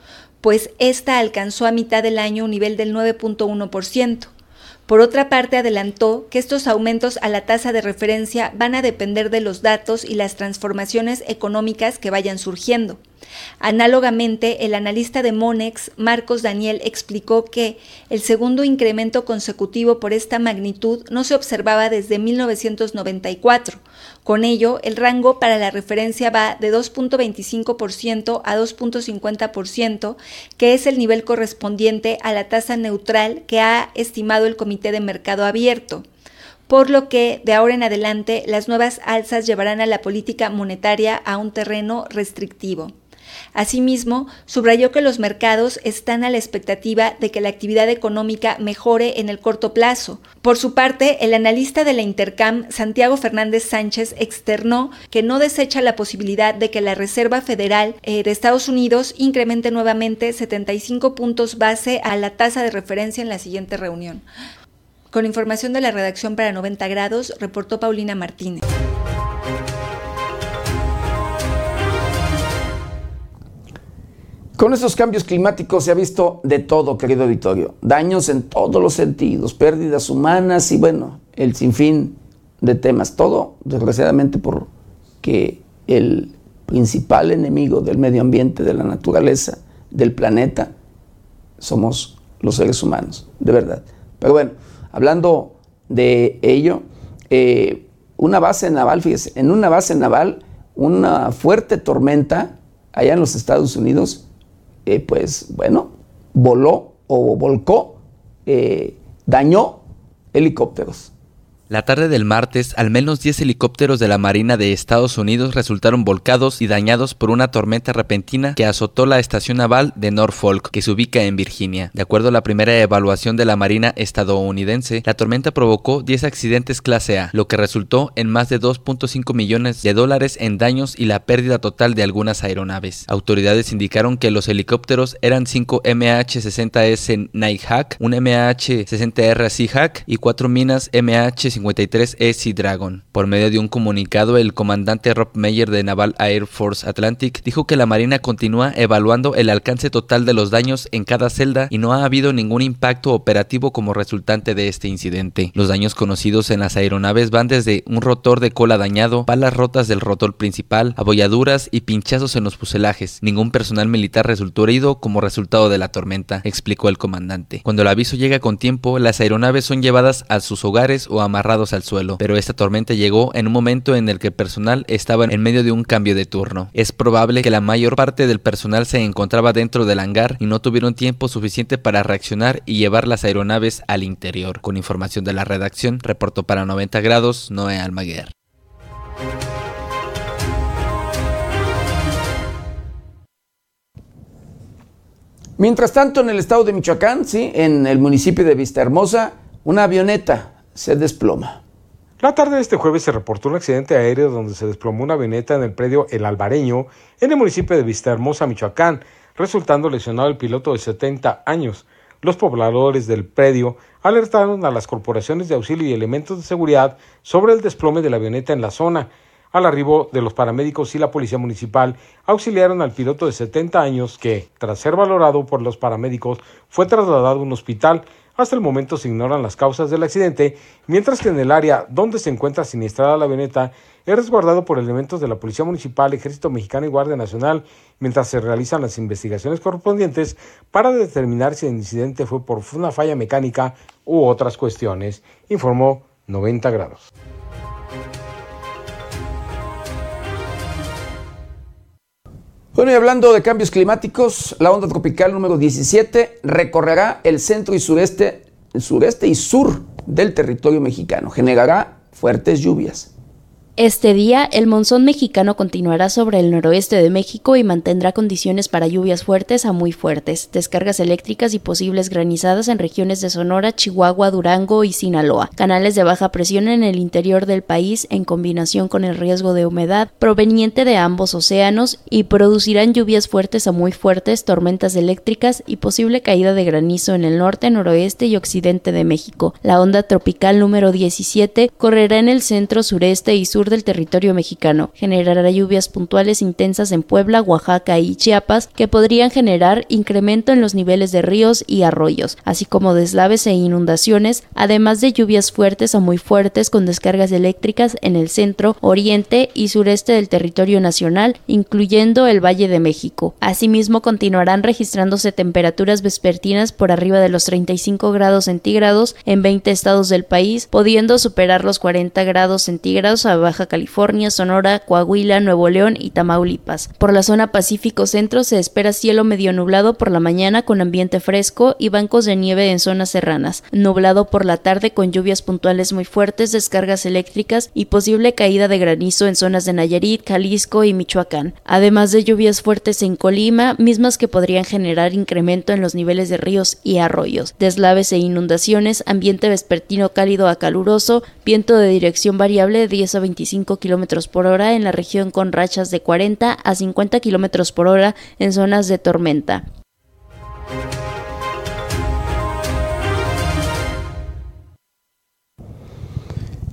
pues esta alcanzó a mitad del año un nivel del 9.1%. Por otra parte, adelantó que estos aumentos a la tasa de referencia van a depender de los datos y las transformaciones económicas que vayan surgiendo. Análogamente, el analista de Monex, Marcos Daniel, explicó que el segundo incremento consecutivo por esta magnitud no se observaba desde 1994. Con ello, el rango para la referencia va de 2.25% a 2.50%, que es el nivel correspondiente a la tasa neutral que ha estimado el Comité de Mercado Abierto por lo que de ahora en adelante las nuevas alzas llevarán a la política monetaria a un terreno restrictivo. Asimismo, subrayó que los mercados están a la expectativa de que la actividad económica mejore en el corto plazo. Por su parte, el analista de la Intercam, Santiago Fernández Sánchez, externó que no desecha la posibilidad de que la Reserva Federal eh, de Estados Unidos incremente nuevamente 75 puntos base a la tasa de referencia en la siguiente reunión. Con información de la redacción para 90 grados, reportó Paulina Martínez. Con estos cambios climáticos se ha visto de todo, querido auditorio. Daños en todos los sentidos, pérdidas humanas y bueno, el sinfín de temas. Todo, desgraciadamente, porque el principal enemigo del medio ambiente, de la naturaleza, del planeta, somos los seres humanos, de verdad. Pero bueno, hablando de ello, eh, una base naval, fíjese, en una base naval, una fuerte tormenta allá en los Estados Unidos eh, pues bueno, voló o volcó, eh, dañó helicópteros. La tarde del martes, al menos 10 helicópteros de la Marina de Estados Unidos resultaron volcados y dañados por una tormenta repentina que azotó la estación naval de Norfolk, que se ubica en Virginia. De acuerdo a la primera evaluación de la Marina estadounidense, la tormenta provocó 10 accidentes clase A, lo que resultó en más de 2.5 millones de dólares en daños y la pérdida total de algunas aeronaves. Autoridades indicaron que los helicópteros eran 5 MH-60S Nighthawk, un MH-60R Seahawk y 4 minas MH-50 53 Sea Dragon. Por medio de un comunicado, el comandante Rob Meyer de Naval Air Force Atlantic dijo que la Marina continúa evaluando el alcance total de los daños en cada celda y no ha habido ningún impacto operativo como resultante de este incidente. Los daños conocidos en las aeronaves van desde un rotor de cola dañado, palas rotas del rotor principal, abolladuras y pinchazos en los fuselajes. Ningún personal militar resultó herido como resultado de la tormenta, explicó el comandante. Cuando el aviso llega con tiempo, las aeronaves son llevadas a sus hogares o amarradas al suelo, pero esta tormenta llegó en un momento en el que el personal estaba en medio de un cambio de turno. Es probable que la mayor parte del personal se encontraba dentro del hangar y no tuvieron tiempo suficiente para reaccionar y llevar las aeronaves al interior. Con información de la redacción, reportó para 90 grados Noé Almaguer. Mientras tanto, en el estado de Michoacán, sí, en el municipio de Vistahermosa, una avioneta se desploma. La tarde de este jueves se reportó un accidente aéreo donde se desplomó una avioneta en el predio El Albareño, en el municipio de Vistahermosa, Michoacán, resultando lesionado el piloto de 70 años. Los pobladores del predio alertaron a las corporaciones de auxilio y elementos de seguridad sobre el desplome de la avioneta en la zona. Al arribo de los paramédicos y la policía municipal auxiliaron al piloto de 70 años que, tras ser valorado por los paramédicos, fue trasladado a un hospital hasta el momento se ignoran las causas del accidente, mientras que en el área donde se encuentra siniestrada la avioneta es resguardado por elementos de la Policía Municipal, Ejército Mexicano y Guardia Nacional, mientras se realizan las investigaciones correspondientes para determinar si el incidente fue por una falla mecánica u otras cuestiones, informó 90 grados. Bueno, y hablando de cambios climáticos, la onda tropical número 17 recorrerá el centro y sureste, sureste y sur del territorio mexicano. Generará fuertes lluvias. Este día, el monzón mexicano continuará sobre el noroeste de México y mantendrá condiciones para lluvias fuertes a muy fuertes, descargas eléctricas y posibles granizadas en regiones de Sonora, Chihuahua, Durango y Sinaloa, canales de baja presión en el interior del país en combinación con el riesgo de humedad proveniente de ambos océanos y producirán lluvias fuertes a muy fuertes, tormentas eléctricas y posible caída de granizo en el norte, noroeste y occidente de México. La onda tropical número 17 correrá en el centro, sureste y sur sur del territorio mexicano. Generará lluvias puntuales intensas en Puebla, Oaxaca y Chiapas que podrían generar incremento en los niveles de ríos y arroyos, así como deslaves e inundaciones, además de lluvias fuertes o muy fuertes con descargas eléctricas en el centro, oriente y sureste del territorio nacional, incluyendo el Valle de México. Asimismo, continuarán registrándose temperaturas vespertinas por arriba de los 35 grados centígrados en 20 estados del país, pudiendo superar los 40 grados centígrados a Baja California, Sonora, Coahuila, Nuevo León y Tamaulipas. Por la zona Pacífico Centro se espera cielo medio nublado por la mañana con ambiente fresco y bancos de nieve en zonas serranas, nublado por la tarde con lluvias puntuales muy fuertes, descargas eléctricas y posible caída de granizo en zonas de Nayarit, Jalisco y Michoacán, además de lluvias fuertes en Colima, mismas que podrían generar incremento en los niveles de ríos y arroyos, deslaves e inundaciones, ambiente vespertino cálido a caluroso, viento de dirección variable de 10 a 25 kilómetros por hora en la región con rachas de 40 a 50 kilómetros por hora en zonas de tormenta.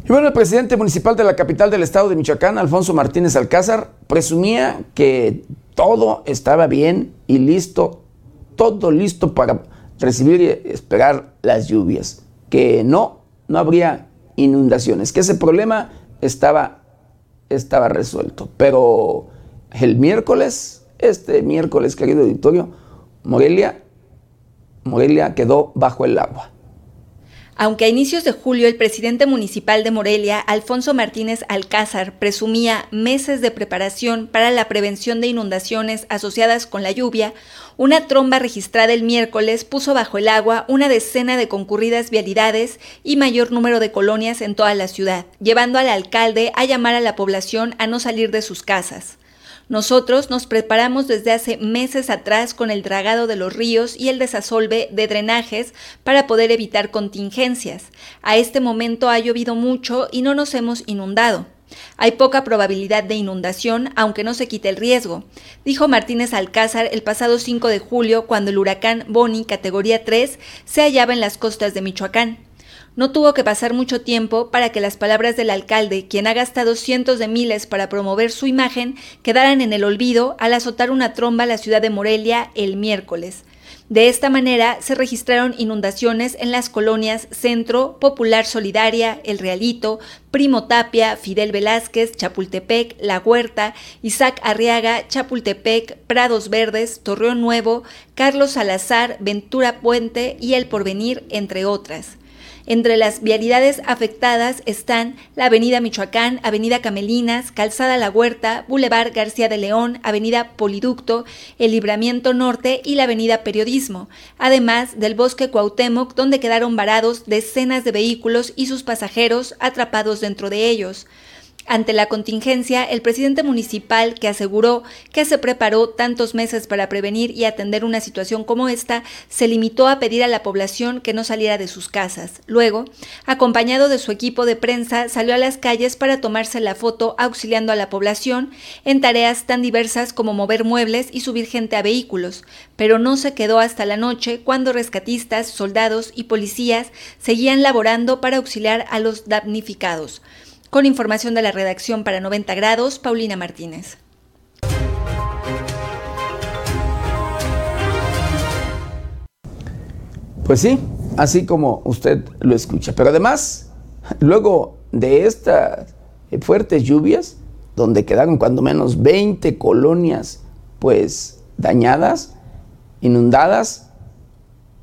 Y bueno, el presidente municipal de la capital del estado de Michoacán, Alfonso Martínez Alcázar, presumía que todo estaba bien y listo, todo listo para recibir y esperar las lluvias, que no, no habría inundaciones, que ese problema estaba, estaba resuelto. Pero el miércoles, este miércoles, querido auditorio, Morelia, Morelia quedó bajo el agua. Aunque a inicios de julio el presidente municipal de Morelia, Alfonso Martínez Alcázar, presumía meses de preparación para la prevención de inundaciones asociadas con la lluvia, una tromba registrada el miércoles puso bajo el agua una decena de concurridas vialidades y mayor número de colonias en toda la ciudad, llevando al alcalde a llamar a la población a no salir de sus casas. Nosotros nos preparamos desde hace meses atrás con el dragado de los ríos y el desasolve de drenajes para poder evitar contingencias. A este momento ha llovido mucho y no nos hemos inundado. Hay poca probabilidad de inundación, aunque no se quite el riesgo, dijo Martínez Alcázar el pasado 5 de julio cuando el huracán Boni, categoría 3, se hallaba en las costas de Michoacán. No tuvo que pasar mucho tiempo para que las palabras del alcalde, quien ha gastado cientos de miles para promover su imagen, quedaran en el olvido al azotar una tromba a la ciudad de Morelia el miércoles. De esta manera se registraron inundaciones en las colonias Centro, Popular Solidaria, El Realito, Primo Tapia, Fidel Velázquez, Chapultepec, La Huerta, Isaac Arriaga, Chapultepec, Prados Verdes, Torreón Nuevo, Carlos Salazar, Ventura Puente y El Porvenir, entre otras. Entre las vialidades afectadas están la Avenida Michoacán, Avenida Camelinas, Calzada La Huerta, Boulevard García de León, Avenida Poliducto, el Libramiento Norte y la Avenida Periodismo, además del Bosque Cuauhtémoc, donde quedaron varados decenas de vehículos y sus pasajeros atrapados dentro de ellos. Ante la contingencia, el presidente municipal, que aseguró que se preparó tantos meses para prevenir y atender una situación como esta, se limitó a pedir a la población que no saliera de sus casas. Luego, acompañado de su equipo de prensa, salió a las calles para tomarse la foto auxiliando a la población en tareas tan diversas como mover muebles y subir gente a vehículos, pero no se quedó hasta la noche cuando rescatistas, soldados y policías seguían laborando para auxiliar a los damnificados. Con información de la redacción para 90 grados, Paulina Martínez. Pues sí, así como usted lo escucha. Pero además, luego de estas fuertes lluvias, donde quedaron cuando menos 20 colonias pues dañadas, inundadas,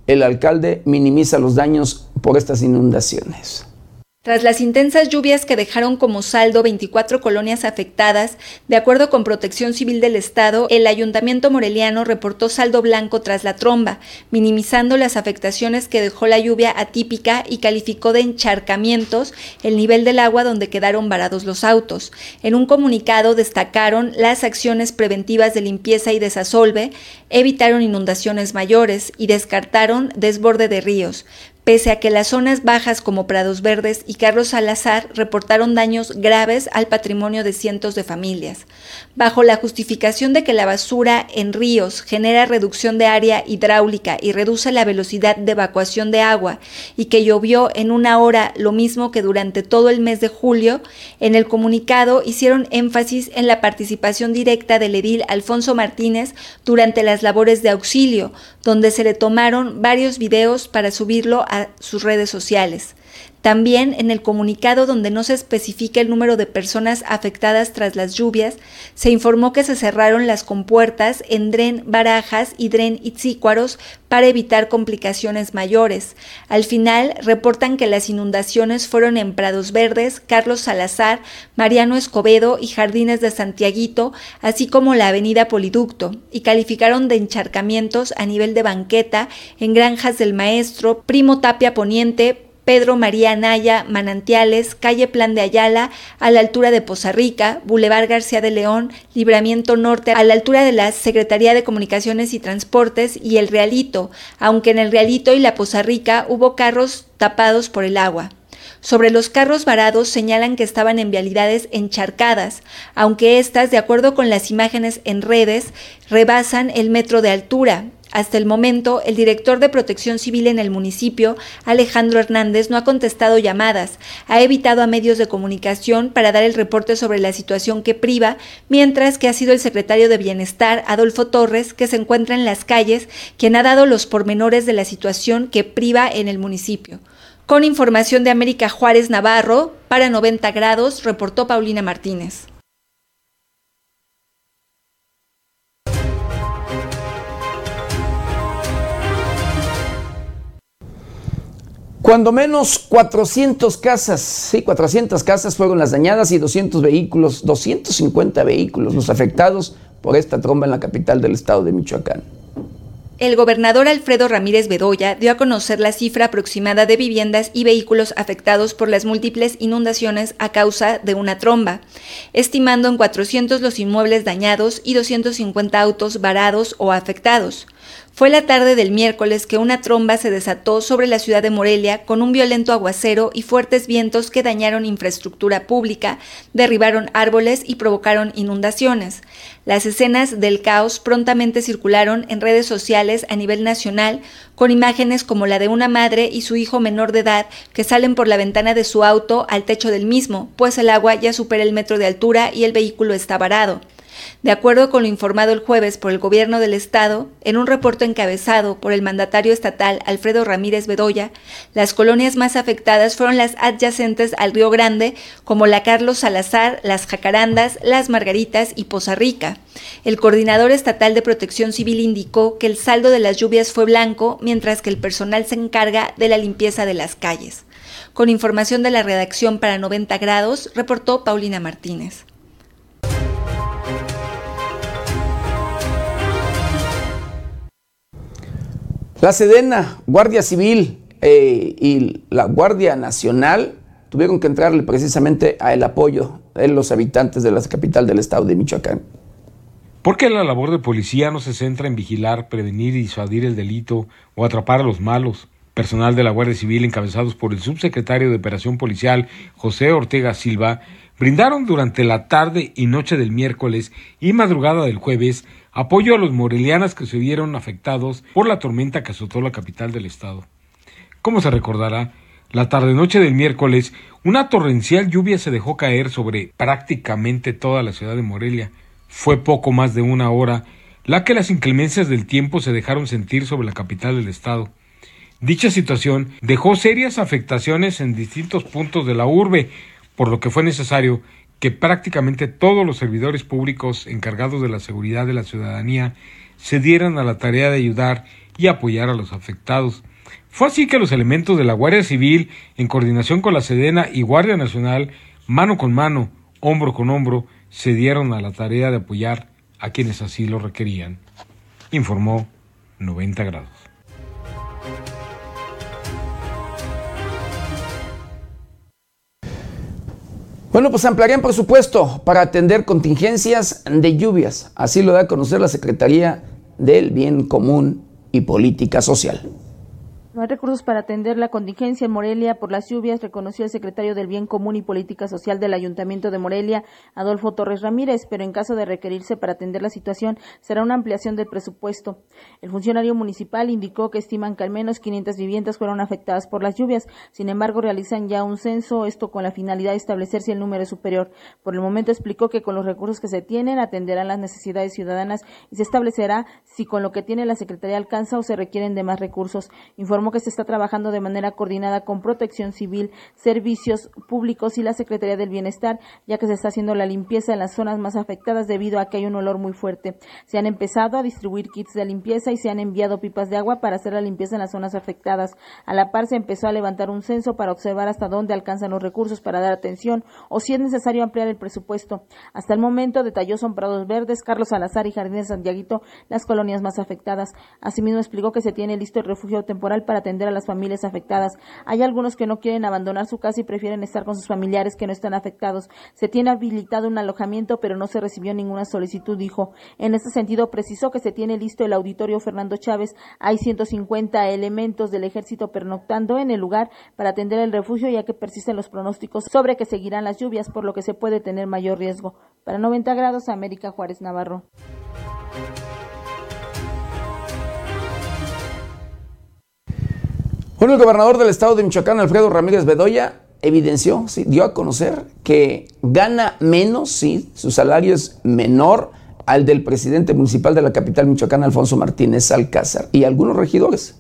el alcalde minimiza los daños por estas inundaciones. Tras las intensas lluvias que dejaron como saldo 24 colonias afectadas, de acuerdo con Protección Civil del Estado, el Ayuntamiento Moreliano reportó saldo blanco tras la tromba, minimizando las afectaciones que dejó la lluvia atípica y calificó de encharcamientos el nivel del agua donde quedaron varados los autos. En un comunicado destacaron las acciones preventivas de limpieza y desasolve, evitaron inundaciones mayores y descartaron desborde de ríos pese a que las zonas bajas como Prados Verdes y Carlos Salazar reportaron daños graves al patrimonio de cientos de familias. Bajo la justificación de que la basura en ríos genera reducción de área hidráulica y reduce la velocidad de evacuación de agua y que llovió en una hora lo mismo que durante todo el mes de julio, en el comunicado hicieron énfasis en la participación directa del edil Alfonso Martínez durante las labores de auxilio, donde se le tomaron varios videos para subirlo a sus redes sociales. También en el comunicado donde no se especifica el número de personas afectadas tras las lluvias, se informó que se cerraron las compuertas en Dren Barajas y Dren Itzícuaros para evitar complicaciones mayores. Al final, reportan que las inundaciones fueron en Prados Verdes, Carlos Salazar, Mariano Escobedo y Jardines de Santiaguito, así como la avenida Poliducto, y calificaron de encharcamientos a nivel de banqueta en Granjas del Maestro, Primo Tapia Poniente, Pedro María Anaya, Manantiales, calle Plan de Ayala, a la altura de Poza Rica, Boulevard García de León, Libramiento Norte, a la altura de la Secretaría de Comunicaciones y Transportes y el Realito, aunque en el Realito y la Poza Rica hubo carros tapados por el agua. Sobre los carros varados señalan que estaban en vialidades encharcadas, aunque estas, de acuerdo con las imágenes en redes, rebasan el metro de altura, hasta el momento, el director de Protección Civil en el municipio, Alejandro Hernández, no ha contestado llamadas, ha evitado a medios de comunicación para dar el reporte sobre la situación que priva, mientras que ha sido el secretario de Bienestar, Adolfo Torres, que se encuentra en las calles, quien ha dado los pormenores de la situación que priva en el municipio. Con información de América Juárez Navarro, para 90 grados, reportó Paulina Martínez. Cuando menos 400 casas, sí, 400 casas fueron las dañadas y 200 vehículos, 250 vehículos los afectados por esta tromba en la capital del estado de Michoacán. El gobernador Alfredo Ramírez Bedoya dio a conocer la cifra aproximada de viviendas y vehículos afectados por las múltiples inundaciones a causa de una tromba, estimando en 400 los inmuebles dañados y 250 autos varados o afectados. Fue la tarde del miércoles que una tromba se desató sobre la ciudad de Morelia con un violento aguacero y fuertes vientos que dañaron infraestructura pública, derribaron árboles y provocaron inundaciones. Las escenas del caos prontamente circularon en redes sociales a nivel nacional con imágenes como la de una madre y su hijo menor de edad que salen por la ventana de su auto al techo del mismo, pues el agua ya supera el metro de altura y el vehículo está varado. De acuerdo con lo informado el jueves por el gobierno del estado, en un reporte encabezado por el mandatario estatal Alfredo Ramírez Bedoya, las colonias más afectadas fueron las adyacentes al Río Grande, como la Carlos Salazar, las Jacarandas, las Margaritas y Poza Rica. El coordinador estatal de protección civil indicó que el saldo de las lluvias fue blanco, mientras que el personal se encarga de la limpieza de las calles. Con información de la redacción para 90 grados, reportó Paulina Martínez. La Sedena, Guardia Civil eh, y la Guardia Nacional tuvieron que entrarle precisamente al apoyo de los habitantes de la capital del estado de Michoacán. ¿Por qué la labor de policía no se centra en vigilar, prevenir y disuadir el delito o atrapar a los malos? Personal de la Guardia Civil, encabezados por el subsecretario de Operación Policial, José Ortega Silva, brindaron durante la tarde y noche del miércoles y madrugada del jueves apoyo a los morelianas que se vieron afectados por la tormenta que azotó la capital del estado. Como se recordará, la tarde-noche del miércoles, una torrencial lluvia se dejó caer sobre prácticamente toda la ciudad de Morelia. Fue poco más de una hora la que las inclemencias del tiempo se dejaron sentir sobre la capital del estado. Dicha situación dejó serias afectaciones en distintos puntos de la urbe, por lo que fue necesario que prácticamente todos los servidores públicos encargados de la seguridad de la ciudadanía se dieran a la tarea de ayudar y apoyar a los afectados. Fue así que los elementos de la Guardia Civil, en coordinación con la Sedena y Guardia Nacional, mano con mano, hombro con hombro, se dieron a la tarea de apoyar a quienes así lo requerían, informó 90 grados. Bueno, pues ampliarían presupuesto para atender contingencias de lluvias. Así lo da a conocer la Secretaría del Bien Común y Política Social. No hay recursos para atender la contingencia en Morelia por las lluvias, reconoció el secretario del Bien Común y Política Social del Ayuntamiento de Morelia, Adolfo Torres Ramírez, pero en caso de requerirse para atender la situación será una ampliación del presupuesto. El funcionario municipal indicó que estiman que al menos 500 viviendas fueron afectadas por las lluvias. Sin embargo, realizan ya un censo, esto con la finalidad de establecer si el número es superior. Por el momento explicó que con los recursos que se tienen atenderán las necesidades ciudadanas y se establecerá si con lo que tiene la Secretaría alcanza o se requieren de más recursos. Informó que se está trabajando de manera coordinada con Protección Civil, Servicios Públicos y la Secretaría del Bienestar, ya que se está haciendo la limpieza en las zonas más afectadas debido a que hay un olor muy fuerte. Se han empezado a distribuir kits de limpieza y se han enviado pipas de agua para hacer la limpieza en las zonas afectadas. A la par se empezó a levantar un censo para observar hasta dónde alcanzan los recursos para dar atención o si es necesario ampliar el presupuesto. Hasta el momento detalló son Prados Verdes, Carlos Salazar y Jardines Santiaguito las colonias más afectadas. Asimismo explicó que se tiene listo el refugio temporal para atender a las familias afectadas. Hay algunos que no quieren abandonar su casa y prefieren estar con sus familiares que no están afectados. Se tiene habilitado un alojamiento, pero no se recibió ninguna solicitud, dijo. En este sentido, precisó que se tiene listo el auditorio Fernando Chávez. Hay 150 elementos del ejército pernoctando en el lugar para atender el refugio, ya que persisten los pronósticos sobre que seguirán las lluvias, por lo que se puede tener mayor riesgo. Para 90 grados, América Juárez Navarro. Bueno, el gobernador del estado de Michoacán, Alfredo Ramírez Bedoya, evidenció, sí, dio a conocer que gana menos, sí, su salario es menor al del presidente municipal de la capital michoacana, Alfonso Martínez Alcázar, y algunos regidores.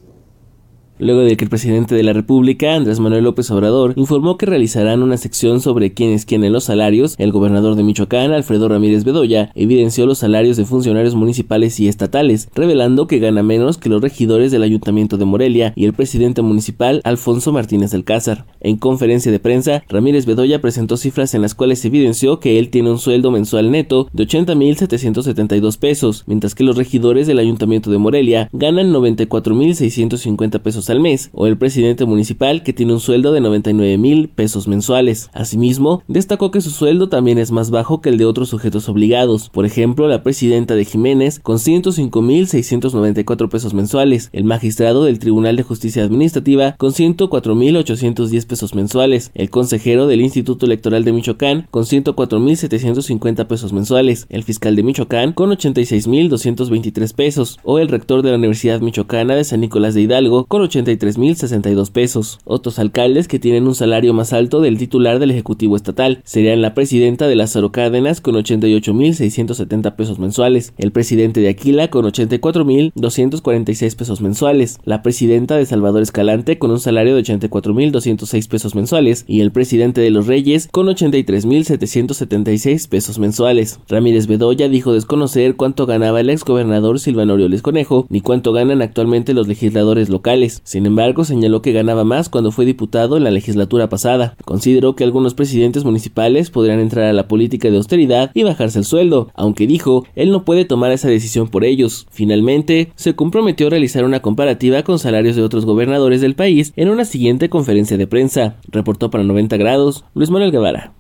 Luego de que el presidente de la República, Andrés Manuel López Obrador, informó que realizarán una sección sobre quiénes quieren los salarios, el gobernador de Michoacán, Alfredo Ramírez Bedoya, evidenció los salarios de funcionarios municipales y estatales, revelando que gana menos que los regidores del Ayuntamiento de Morelia y el presidente municipal, Alfonso Martínez Alcázar. En conferencia de prensa, Ramírez Bedoya presentó cifras en las cuales evidenció que él tiene un sueldo mensual neto de 80.772 pesos, mientras que los regidores del Ayuntamiento de Morelia ganan 94.650 pesos al mes, o el presidente municipal que tiene un sueldo de 99 mil pesos mensuales. Asimismo, destacó que su sueldo también es más bajo que el de otros sujetos obligados, por ejemplo, la presidenta de Jiménez con 105 mil 694 pesos mensuales, el magistrado del Tribunal de Justicia Administrativa con 104 mil 810 pesos mensuales, el consejero del Instituto Electoral de Michoacán con 104 mil 750 pesos mensuales, el fiscal de Michoacán con 86 mil 223 pesos, o el rector de la Universidad Michoacana de San Nicolás de Hidalgo con 83.062 pesos. Otros alcaldes que tienen un salario más alto del titular del Ejecutivo Estatal serían la presidenta de Lázaro Cárdenas con 88.670 pesos mensuales, el presidente de Aquila con 84.246 pesos mensuales, la presidenta de Salvador Escalante con un salario de 84.206 pesos mensuales y el presidente de Los Reyes con 83.776 pesos mensuales. Ramírez Bedoya dijo desconocer cuánto ganaba el exgobernador Silvano Orioles Conejo ni cuánto ganan actualmente los legisladores locales. Sin embargo, señaló que ganaba más cuando fue diputado en la legislatura pasada. Consideró que algunos presidentes municipales podrían entrar a la política de austeridad y bajarse el sueldo, aunque dijo, él no puede tomar esa decisión por ellos. Finalmente, se comprometió a realizar una comparativa con salarios de otros gobernadores del país en una siguiente conferencia de prensa. Reportó para 90 grados Luis Manuel Guevara.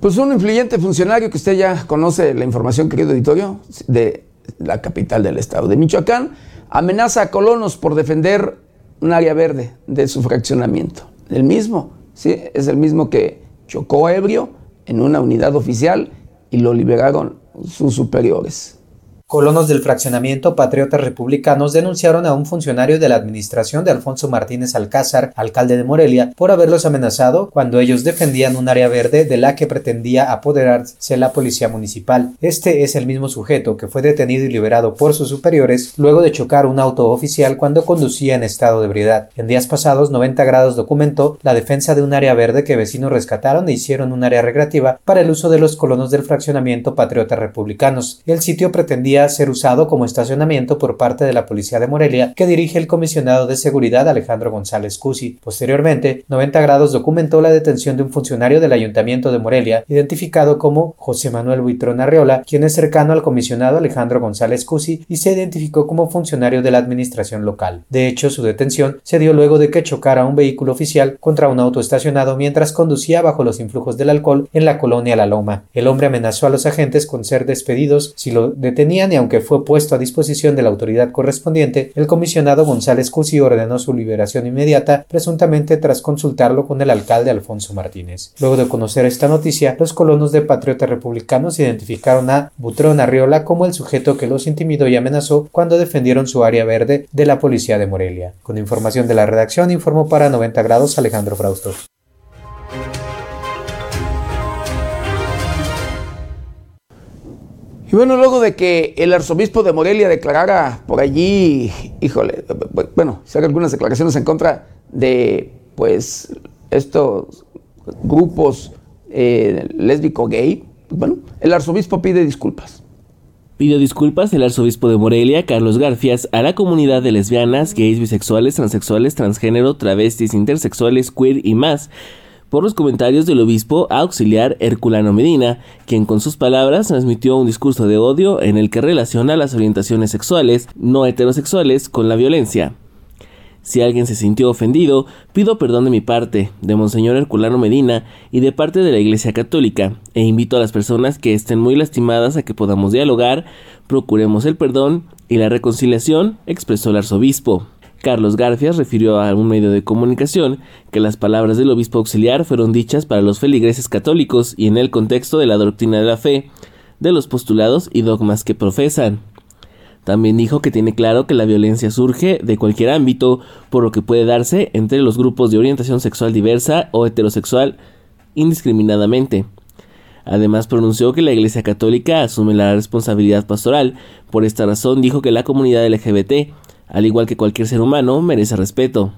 Pues un influyente funcionario que usted ya conoce la información, querido auditorio, de la capital del estado de Michoacán, amenaza a colonos por defender un área verde de su fraccionamiento. El mismo, ¿sí? Es el mismo que chocó ebrio en una unidad oficial y lo liberaron sus superiores. Colonos del fraccionamiento Patriotas Republicanos denunciaron a un funcionario de la administración de Alfonso Martínez Alcázar, alcalde de Morelia, por haberlos amenazado cuando ellos defendían un área verde de la que pretendía apoderarse la policía municipal. Este es el mismo sujeto que fue detenido y liberado por sus superiores luego de chocar un auto oficial cuando conducía en estado de ebriedad. En días pasados, 90 grados documentó la defensa de un área verde que vecinos rescataron e hicieron un área recreativa para el uso de los colonos del fraccionamiento Patriotas Republicanos. El sitio pretendía ser usado como estacionamiento por parte de la Policía de Morelia que dirige el comisionado de seguridad Alejandro González Cusi. Posteriormente, 90 grados documentó la detención de un funcionario del Ayuntamiento de Morelia, identificado como José Manuel Buitrón Arriola, quien es cercano al comisionado Alejandro González Cusi y se identificó como funcionario de la administración local. De hecho, su detención se dio luego de que chocara un vehículo oficial contra un auto estacionado mientras conducía bajo los influjos del alcohol en la colonia La Loma. El hombre amenazó a los agentes con ser despedidos si lo detenían y aunque fue puesto a disposición de la autoridad correspondiente, el comisionado González Cusi ordenó su liberación inmediata, presuntamente tras consultarlo con el alcalde Alfonso Martínez. Luego de conocer esta noticia, los colonos de Patriotas Republicanos identificaron a Butrón Arriola como el sujeto que los intimidó y amenazó cuando defendieron su área verde de la policía de Morelia. Con información de la redacción, informó para 90 grados Alejandro Frausto. Y bueno, luego de que el arzobispo de Morelia declarara por allí, híjole, bueno, haga algunas declaraciones en contra de, pues, estos grupos eh, lésbico-gay, pues bueno, el arzobispo pide disculpas. Pidió disculpas el arzobispo de Morelia, Carlos Garfias, a la comunidad de lesbianas, gays, bisexuales, transexuales, transgénero, travestis, intersexuales, queer y más por los comentarios del obispo auxiliar Herculano Medina, quien con sus palabras transmitió un discurso de odio en el que relaciona las orientaciones sexuales no heterosexuales con la violencia. Si alguien se sintió ofendido, pido perdón de mi parte, de Monseñor Herculano Medina y de parte de la Iglesia Católica, e invito a las personas que estén muy lastimadas a que podamos dialogar, procuremos el perdón y la reconciliación, expresó el arzobispo. Carlos Garfias refirió a un medio de comunicación que las palabras del obispo auxiliar fueron dichas para los feligreses católicos y en el contexto de la doctrina de la fe, de los postulados y dogmas que profesan. También dijo que tiene claro que la violencia surge de cualquier ámbito, por lo que puede darse entre los grupos de orientación sexual diversa o heterosexual indiscriminadamente. Además pronunció que la Iglesia Católica asume la responsabilidad pastoral. Por esta razón dijo que la comunidad LGBT al igual que cualquier ser humano, merece respeto.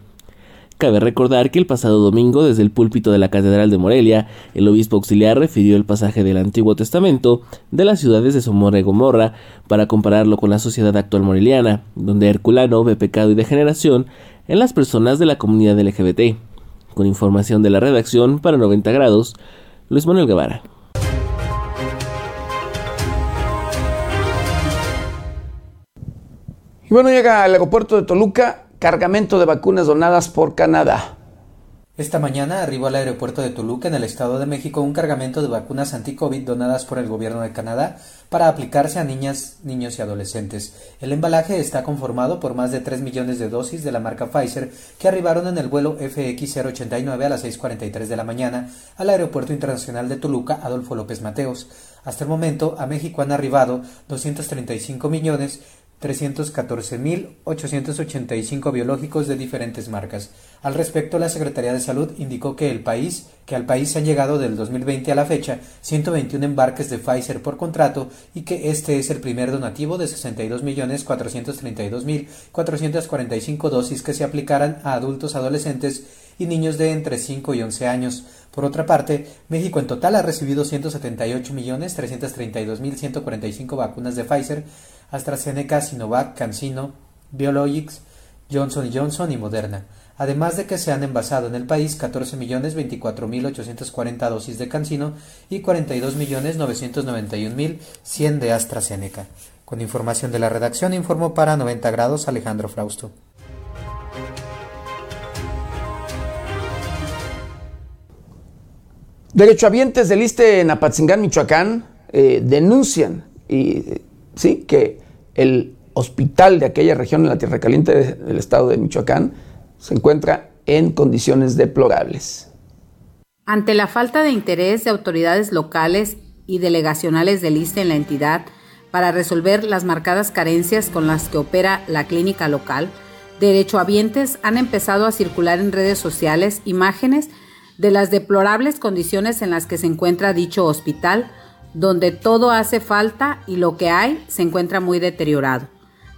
Cabe recordar que el pasado domingo, desde el púlpito de la Catedral de Morelia, el obispo auxiliar refirió el pasaje del Antiguo Testamento de las ciudades de Somorra y Gomorra para compararlo con la sociedad actual moreliana, donde Herculano ve pecado y degeneración en las personas de la comunidad LGBT. Con información de la redacción para 90 grados, Luis Manuel Guevara. Y bueno, llega al aeropuerto de Toluca cargamento de vacunas donadas por Canadá. Esta mañana arribó al aeropuerto de Toluca, en el Estado de México, un cargamento de vacunas anti-COVID donadas por el gobierno de Canadá para aplicarse a niñas, niños y adolescentes. El embalaje está conformado por más de 3 millones de dosis de la marca Pfizer que arribaron en el vuelo FX089 a las 6.43 de la mañana al Aeropuerto Internacional de Toluca Adolfo López Mateos. Hasta el momento a México han arribado 235 millones 314.885 biológicos de diferentes marcas. Al respecto, la Secretaría de Salud indicó que el país, que al país han llegado del 2020 a la fecha 121 embarques de Pfizer por contrato y que este es el primer donativo de 62.432.445 dosis que se aplicarán a adultos, adolescentes y niños de entre 5 y 11 años. Por otra parte, México en total ha recibido 178.332.145 vacunas de Pfizer, AstraZeneca, Sinovac, CanSino, Biologics, Johnson Johnson y Moderna, además de que se han envasado en el país 14.024.840 dosis de CanSino y 42.991.100 de AstraZeneca. Con información de la redacción informó para 90 grados Alejandro Frausto. Derechohabientes del ISTE en Apatzingán, Michoacán, eh, denuncian y sí, que el hospital de aquella región en la Tierra Caliente del estado de Michoacán se encuentra en condiciones deplorables. Ante la falta de interés de autoridades locales y delegacionales del ISTE en la entidad para resolver las marcadas carencias con las que opera la clínica local, derechohabientes han empezado a circular en redes sociales imágenes de las deplorables condiciones en las que se encuentra dicho hospital, donde todo hace falta y lo que hay se encuentra muy deteriorado.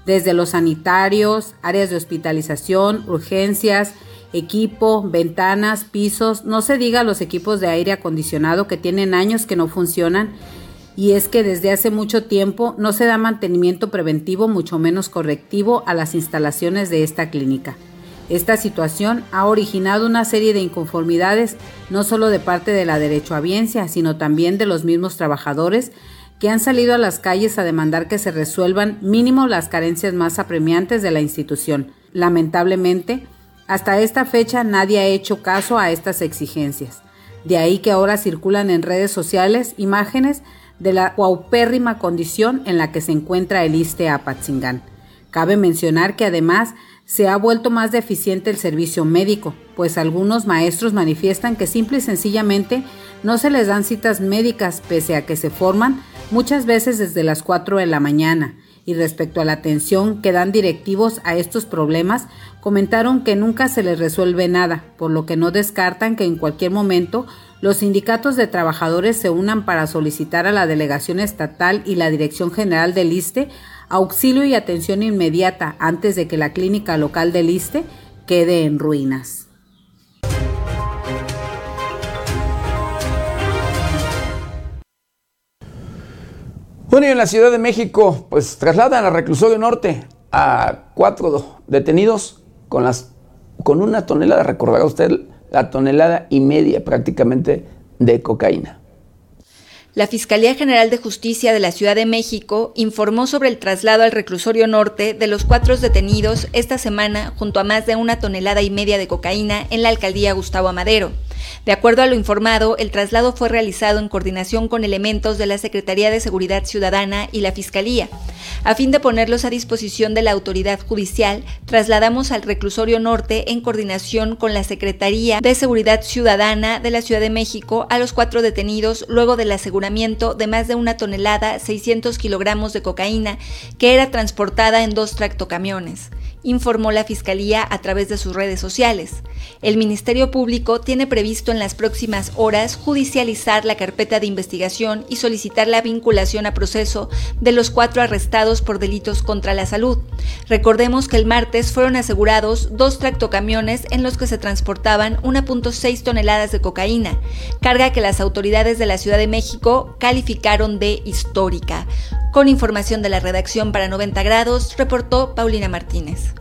Desde los sanitarios, áreas de hospitalización, urgencias, equipo, ventanas, pisos, no se diga los equipos de aire acondicionado que tienen años que no funcionan y es que desde hace mucho tiempo no se da mantenimiento preventivo, mucho menos correctivo, a las instalaciones de esta clínica. Esta situación ha originado una serie de inconformidades, no solo de parte de la derechohabiencia, sino también de los mismos trabajadores que han salido a las calles a demandar que se resuelvan mínimo las carencias más apremiantes de la institución. Lamentablemente, hasta esta fecha nadie ha hecho caso a estas exigencias. De ahí que ahora circulan en redes sociales imágenes de la paupérrima condición en la que se encuentra el ISTE Apatzingán. Cabe mencionar que además se ha vuelto más deficiente el servicio médico, pues algunos maestros manifiestan que simple y sencillamente no se les dan citas médicas pese a que se forman muchas veces desde las 4 de la mañana. Y respecto a la atención que dan directivos a estos problemas, comentaron que nunca se les resuelve nada, por lo que no descartan que en cualquier momento los sindicatos de trabajadores se unan para solicitar a la delegación estatal y la Dirección General del ISTE auxilio y atención inmediata antes de que la clínica local del ISTE quede en ruinas. Bueno, y en la Ciudad de México, pues trasladan al reclusorio norte a cuatro detenidos con, las, con una tonelada, recordará usted, la tonelada y media prácticamente de cocaína. La Fiscalía General de Justicia de la Ciudad de México informó sobre el traslado al reclusorio norte de los cuatro detenidos esta semana junto a más de una tonelada y media de cocaína en la alcaldía Gustavo Amadero. De acuerdo a lo informado, el traslado fue realizado en coordinación con elementos de la Secretaría de Seguridad Ciudadana y la Fiscalía. A fin de ponerlos a disposición de la autoridad judicial, trasladamos al reclusorio norte en coordinación con la Secretaría de Seguridad Ciudadana de la Ciudad de México a los cuatro detenidos luego del aseguramiento de más de una tonelada, 600 kilogramos de cocaína, que era transportada en dos tractocamiones informó la Fiscalía a través de sus redes sociales. El Ministerio Público tiene previsto en las próximas horas judicializar la carpeta de investigación y solicitar la vinculación a proceso de los cuatro arrestados por delitos contra la salud. Recordemos que el martes fueron asegurados dos tractocamiones en los que se transportaban 1.6 toneladas de cocaína, carga que las autoridades de la Ciudad de México calificaron de histórica. Con información de la redacción para 90 grados, reportó Paulina Martínez.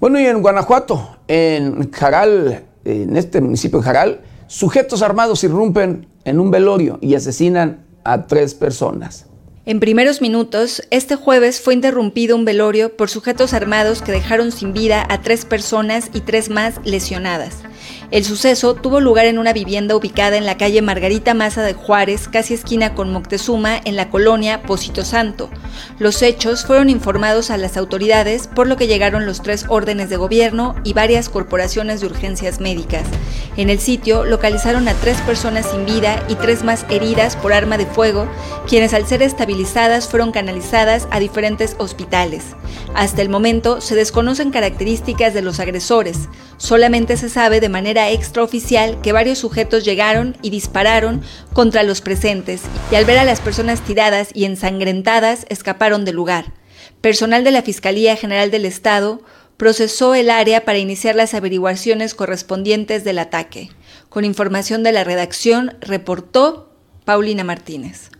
Bueno, y en Guanajuato, en Jaral, en este municipio de Jaral, sujetos armados irrumpen en un velorio y asesinan a tres personas. En primeros minutos, este jueves fue interrumpido un velorio por sujetos armados que dejaron sin vida a tres personas y tres más lesionadas. El suceso tuvo lugar en una vivienda ubicada en la calle Margarita Maza de Juárez, casi esquina con Moctezuma, en la colonia Pósito Santo. Los hechos fueron informados a las autoridades, por lo que llegaron los tres órdenes de gobierno y varias corporaciones de urgencias médicas. En el sitio localizaron a tres personas sin vida y tres más heridas por arma de fuego, quienes al ser estabilizadas fueron canalizadas a diferentes hospitales. Hasta el momento se desconocen características de los agresores, solamente se sabe de manera extraoficial que varios sujetos llegaron y dispararon contra los presentes y al ver a las personas tiradas y ensangrentadas escaparon del lugar. Personal de la Fiscalía General del Estado procesó el área para iniciar las averiguaciones correspondientes del ataque. Con información de la redacción, reportó Paulina Martínez.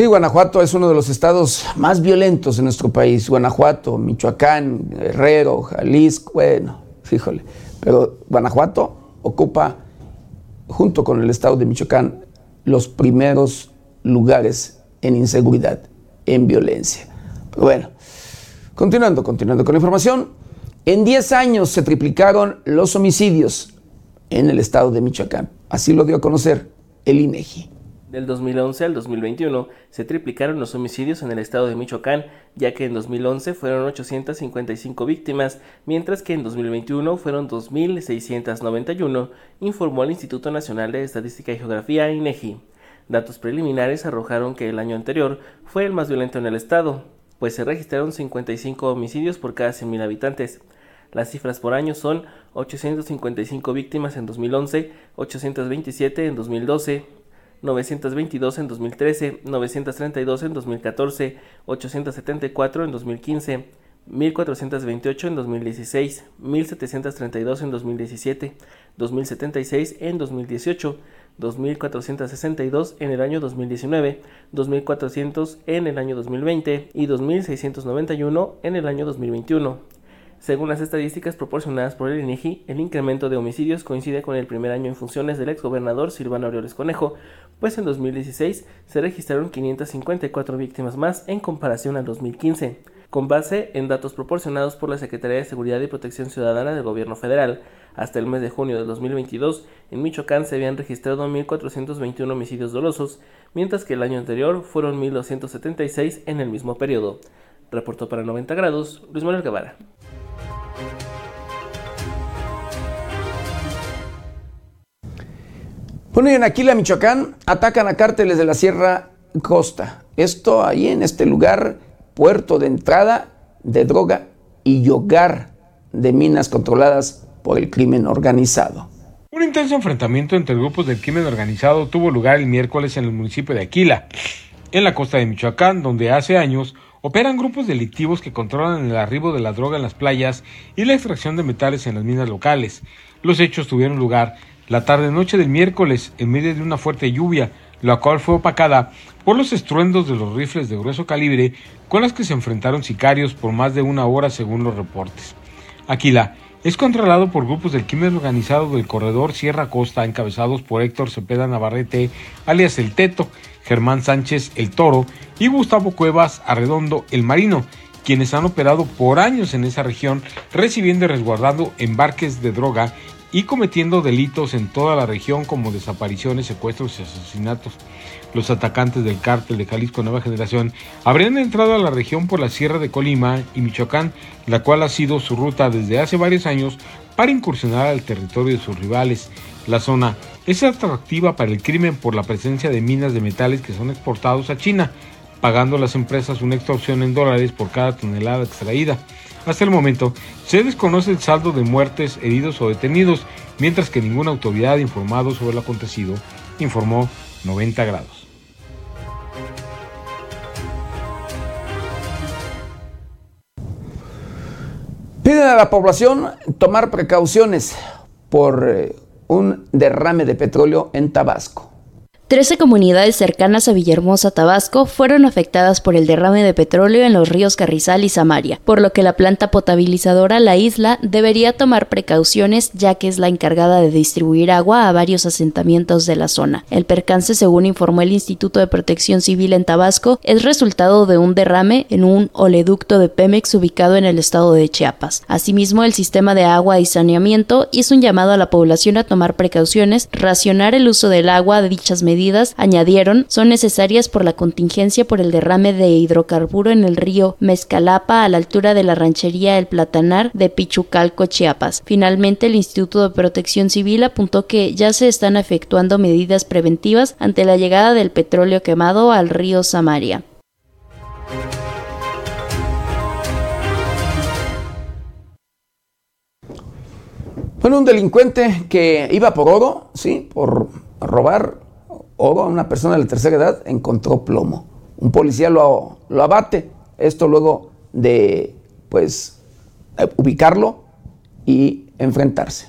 Sí, Guanajuato es uno de los estados más violentos en nuestro país. Guanajuato, Michoacán, Guerrero, Jalisco, bueno, fíjole. Pero Guanajuato ocupa, junto con el estado de Michoacán, los primeros lugares en inseguridad, en violencia. Bueno, continuando, continuando con la información. En 10 años se triplicaron los homicidios en el estado de Michoacán. Así lo dio a conocer el INEGI. Del 2011 al 2021 se triplicaron los homicidios en el estado de Michoacán, ya que en 2011 fueron 855 víctimas, mientras que en 2021 fueron 2.691, informó el Instituto Nacional de Estadística y Geografía, INEGI. Datos preliminares arrojaron que el año anterior fue el más violento en el estado, pues se registraron 55 homicidios por cada 100.000 habitantes. Las cifras por año son 855 víctimas en 2011, 827 en 2012, 922 en 2013, 932 en 2014, 874 en 2015, 1428 en 2016, 1732 en 2017, 2076 en 2018, 2462 en el año 2019, 2400 en el año 2020 y 2691 en el año 2021. Según las estadísticas proporcionadas por el INEGI, el incremento de homicidios coincide con el primer año en funciones del exgobernador Silvano Aureoles Conejo, pues en 2016 se registraron 554 víctimas más en comparación al 2015. Con base en datos proporcionados por la Secretaría de Seguridad y Protección Ciudadana del Gobierno Federal, hasta el mes de junio de 2022, en Michoacán se habían registrado 1.421 homicidios dolosos, mientras que el año anterior fueron 1.276 en el mismo periodo. Reportó para 90 grados Luis Manuel Guevara. Bueno, y en Aquila, Michoacán, atacan a cárteles de la Sierra Costa. Esto ahí en este lugar, puerto de entrada de droga y hogar de minas controladas por el crimen organizado. Un intenso enfrentamiento entre grupos del crimen organizado tuvo lugar el miércoles en el municipio de Aquila, en la costa de Michoacán, donde hace años operan grupos delictivos que controlan el arribo de la droga en las playas y la extracción de metales en las minas locales. Los hechos tuvieron lugar la tarde-noche del miércoles en medio de una fuerte lluvia, la cual fue opacada por los estruendos de los rifles de grueso calibre con los que se enfrentaron sicarios por más de una hora según los reportes. Aquila es controlado por grupos del crimen organizado del corredor Sierra Costa encabezados por Héctor Cepeda Navarrete, alias El Teto, Germán Sánchez El Toro y Gustavo Cuevas Arredondo El Marino, quienes han operado por años en esa región recibiendo y resguardando embarques de droga y cometiendo delitos en toda la región como desapariciones, secuestros y asesinatos. Los atacantes del cártel de Jalisco Nueva Generación habrían entrado a la región por la Sierra de Colima y Michoacán, la cual ha sido su ruta desde hace varios años para incursionar al territorio de sus rivales. La zona es atractiva para el crimen por la presencia de minas de metales que son exportados a China, pagando a las empresas una extorsión en dólares por cada tonelada extraída. Hasta el momento, se desconoce el saldo de muertes, heridos o detenidos, mientras que ninguna autoridad ha informado sobre lo acontecido, informó 90 grados. Piden a la población tomar precauciones por eh, un derrame de petróleo en Tabasco. Trece comunidades cercanas a Villahermosa, Tabasco, fueron afectadas por el derrame de petróleo en los ríos Carrizal y Samaria, por lo que la planta potabilizadora La Isla debería tomar precauciones ya que es la encargada de distribuir agua a varios asentamientos de la zona. El percance, según informó el Instituto de Protección Civil en Tabasco, es resultado de un derrame en un oleoducto de Pemex ubicado en el estado de Chiapas. Asimismo, el sistema de agua y saneamiento hizo un llamado a la población a tomar precauciones, racionar el uso del agua de dichas medidas añadieron, son necesarias por la contingencia por el derrame de hidrocarburo en el río Mezcalapa a la altura de la ranchería El Platanar de Pichucalco, Chiapas. Finalmente, el Instituto de Protección Civil apuntó que ya se están efectuando medidas preventivas ante la llegada del petróleo quemado al río Samaria. Bueno, un delincuente que iba por oro, sí, por robar o una persona de la tercera edad encontró plomo. Un policía lo, lo abate. Esto luego de, pues, ubicarlo y enfrentarse.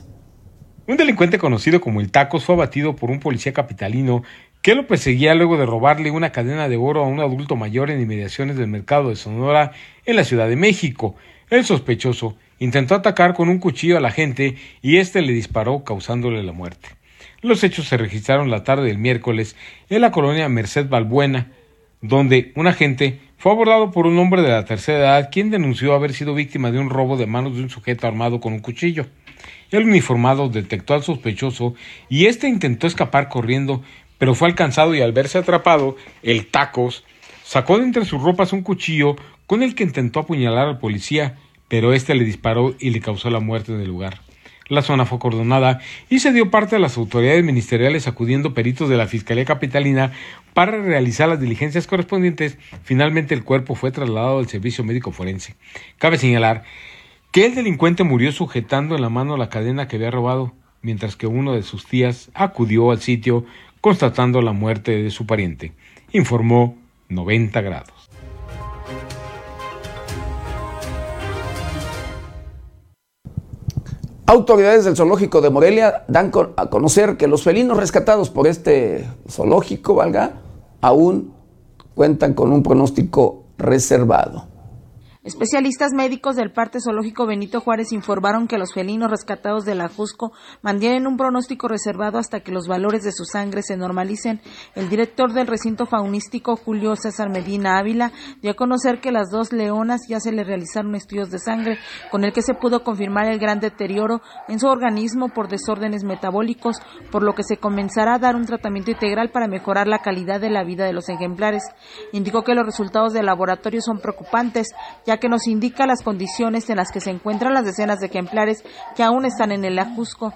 Un delincuente conocido como el Tacos fue abatido por un policía capitalino que lo perseguía luego de robarle una cadena de oro a un adulto mayor en inmediaciones del mercado de Sonora en la Ciudad de México. El sospechoso intentó atacar con un cuchillo a la gente y éste le disparó causándole la muerte. Los hechos se registraron la tarde del miércoles en la colonia Merced Balbuena, donde un agente fue abordado por un hombre de la tercera edad quien denunció haber sido víctima de un robo de manos de un sujeto armado con un cuchillo. El uniformado detectó al sospechoso y éste intentó escapar corriendo, pero fue alcanzado y al verse atrapado, el tacos sacó de entre sus ropas un cuchillo con el que intentó apuñalar al policía, pero éste le disparó y le causó la muerte en el lugar. La zona fue acordonada y se dio parte a las autoridades ministeriales acudiendo peritos de la Fiscalía Capitalina para realizar las diligencias correspondientes. Finalmente el cuerpo fue trasladado al servicio médico forense. Cabe señalar que el delincuente murió sujetando en la mano la cadena que había robado, mientras que uno de sus tías acudió al sitio constatando la muerte de su pariente, informó 90 grados. Autoridades del zoológico de Morelia dan a conocer que los felinos rescatados por este zoológico, valga, aún cuentan con un pronóstico reservado. Especialistas médicos del Parque Zoológico Benito Juárez informaron que los felinos rescatados de la Jusco mantienen un pronóstico reservado hasta que los valores de su sangre se normalicen. El director del recinto faunístico, Julio César Medina Ávila, dio a conocer que las dos leonas ya se le realizaron estudios de sangre, con el que se pudo confirmar el gran deterioro en su organismo por desórdenes metabólicos, por lo que se comenzará a dar un tratamiento integral para mejorar la calidad de la vida de los ejemplares. Indicó que los resultados del laboratorio son preocupantes, que nos indica las condiciones en las que se encuentran las decenas de ejemplares que aún están en el ajusco.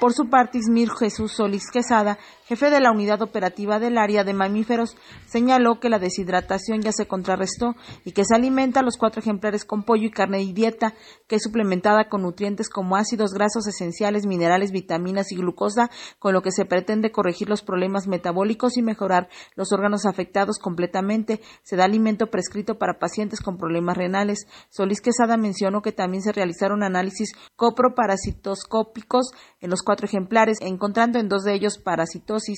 Por su parte, Ismir Jesús Solís Quesada, jefe de la unidad operativa del área de mamíferos, señaló que la deshidratación ya se contrarrestó y que se alimenta a los cuatro ejemplares con pollo y carne y dieta, que es suplementada con nutrientes como ácidos grasos esenciales, minerales, vitaminas y glucosa, con lo que se pretende corregir los problemas metabólicos y mejorar los órganos afectados completamente. Se da alimento prescrito para pacientes con problemas renales. Solís Quesada mencionó que también se realizaron análisis coproparasitoscópicos en los cuatro ejemplares, encontrando en dos de ellos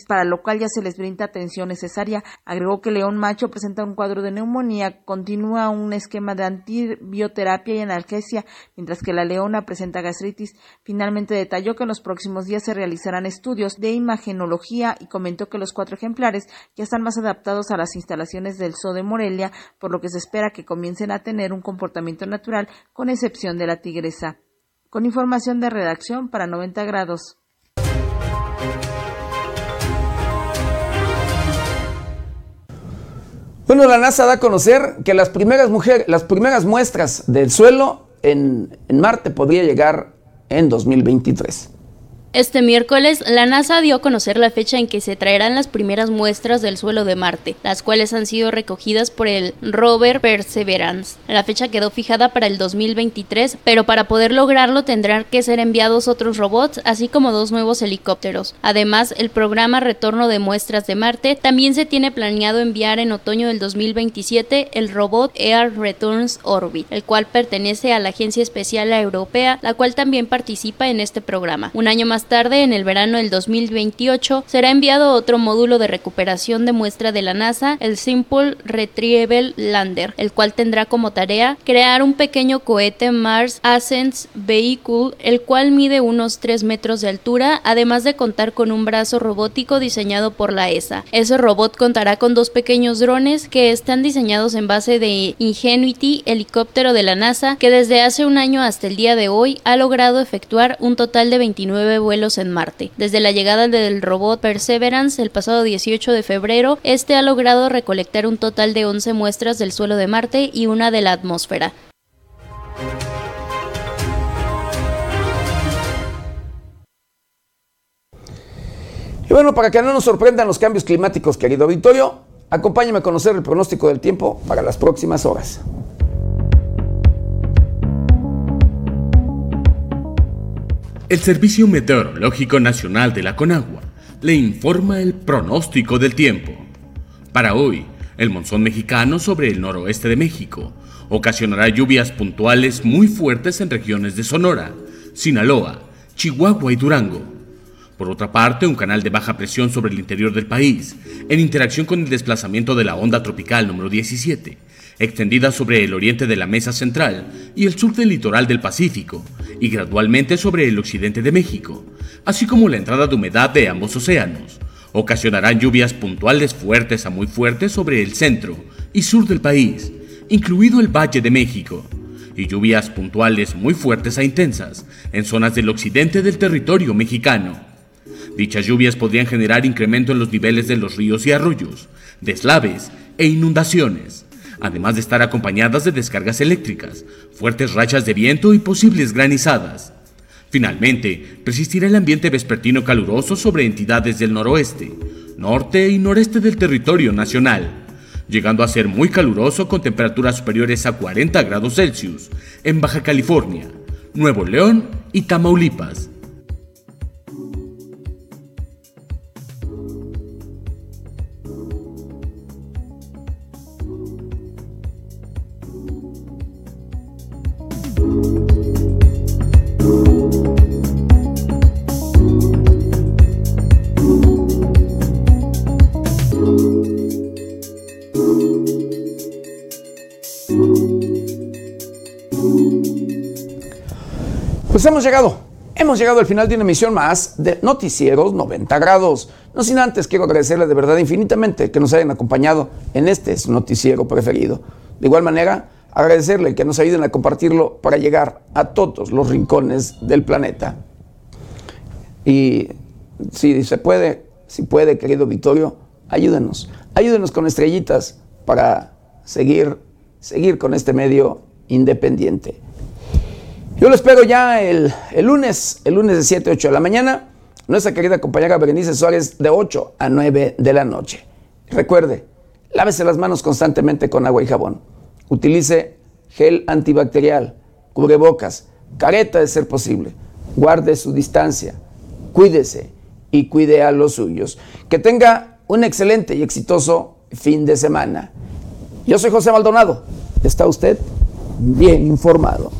para lo cual ya se les brinda atención necesaria. Agregó que León Macho presenta un cuadro de neumonía, continúa un esquema de antibioterapia y analgesia, mientras que la leona presenta gastritis. Finalmente detalló que en los próximos días se realizarán estudios de imagenología y comentó que los cuatro ejemplares ya están más adaptados a las instalaciones del Zoo de Morelia, por lo que se espera que comiencen a tener un comportamiento natural, con excepción de la tigresa con información de redacción para 90 grados. Bueno, la NASA da a conocer que las primeras, mujeres, las primeras muestras del suelo en, en Marte podría llegar en 2023. Este miércoles, la NASA dio a conocer la fecha en que se traerán las primeras muestras del suelo de Marte, las cuales han sido recogidas por el rover Perseverance. La fecha quedó fijada para el 2023, pero para poder lograrlo tendrán que ser enviados otros robots, así como dos nuevos helicópteros. Además, el programa Retorno de Muestras de Marte también se tiene planeado enviar en otoño del 2027 el robot Air Returns Orbit, el cual pertenece a la Agencia Espacial Europea, la cual también participa en este programa. Un año más tarde, en el verano del 2028, será enviado otro módulo de recuperación de muestra de la NASA, el Simple Retrieval Lander, el cual tendrá como tarea crear un pequeño cohete Mars Ascent Vehicle, el cual mide unos 3 metros de altura, además de contar con un brazo robótico diseñado por la ESA. Ese robot contará con dos pequeños drones que están diseñados en base de Ingenuity, helicóptero de la NASA, que desde hace un año hasta el día de hoy ha logrado efectuar un total de 29 vuelos en Marte. Desde la llegada del robot Perseverance el pasado 18 de febrero, este ha logrado recolectar un total de 11 muestras del suelo de Marte y una de la atmósfera. Y bueno, para que no nos sorprendan los cambios climáticos, querido auditorio, acompáñame a conocer el pronóstico del tiempo para las próximas horas. El Servicio Meteorológico Nacional de la Conagua le informa el pronóstico del tiempo. Para hoy, el monzón mexicano sobre el noroeste de México ocasionará lluvias puntuales muy fuertes en regiones de Sonora, Sinaloa, Chihuahua y Durango. Por otra parte, un canal de baja presión sobre el interior del país, en interacción con el desplazamiento de la onda tropical número 17, extendida sobre el oriente de la Mesa Central y el sur del litoral del Pacífico, y gradualmente sobre el occidente de México, así como la entrada de humedad de ambos océanos. Ocasionarán lluvias puntuales fuertes a muy fuertes sobre el centro y sur del país, incluido el Valle de México, y lluvias puntuales muy fuertes a intensas en zonas del occidente del territorio mexicano. Dichas lluvias podrían generar incremento en los niveles de los ríos y arroyos, deslaves e inundaciones además de estar acompañadas de descargas eléctricas, fuertes rachas de viento y posibles granizadas. Finalmente, persistirá el ambiente vespertino caluroso sobre entidades del noroeste, norte y noreste del territorio nacional, llegando a ser muy caluroso con temperaturas superiores a 40 grados Celsius en Baja California, Nuevo León y Tamaulipas. Llegado, hemos llegado al final de una emisión más de Noticieros 90 grados. No sin antes quiero agradecerles de verdad infinitamente que nos hayan acompañado en este noticiero preferido. De igual manera, agradecerle que nos ayuden a compartirlo para llegar a todos los rincones del planeta. Y si se puede, si puede, querido Victorio, ayúdenos. Ayúdenos con estrellitas para seguir, seguir con este medio independiente. Yo lo espero ya el, lunes, el lunes de 7 a 8 de la mañana. Nuestra querida compañera Berenice Suárez de 8 a 9 de la noche. Recuerde, lávese las manos constantemente con agua y jabón. Utilice gel antibacterial, cubrebocas, careta de ser posible. Guarde su distancia. Cuídese y cuide a los suyos. Que tenga un excelente y exitoso fin de semana. Yo soy José Maldonado. ¿Está usted bien informado?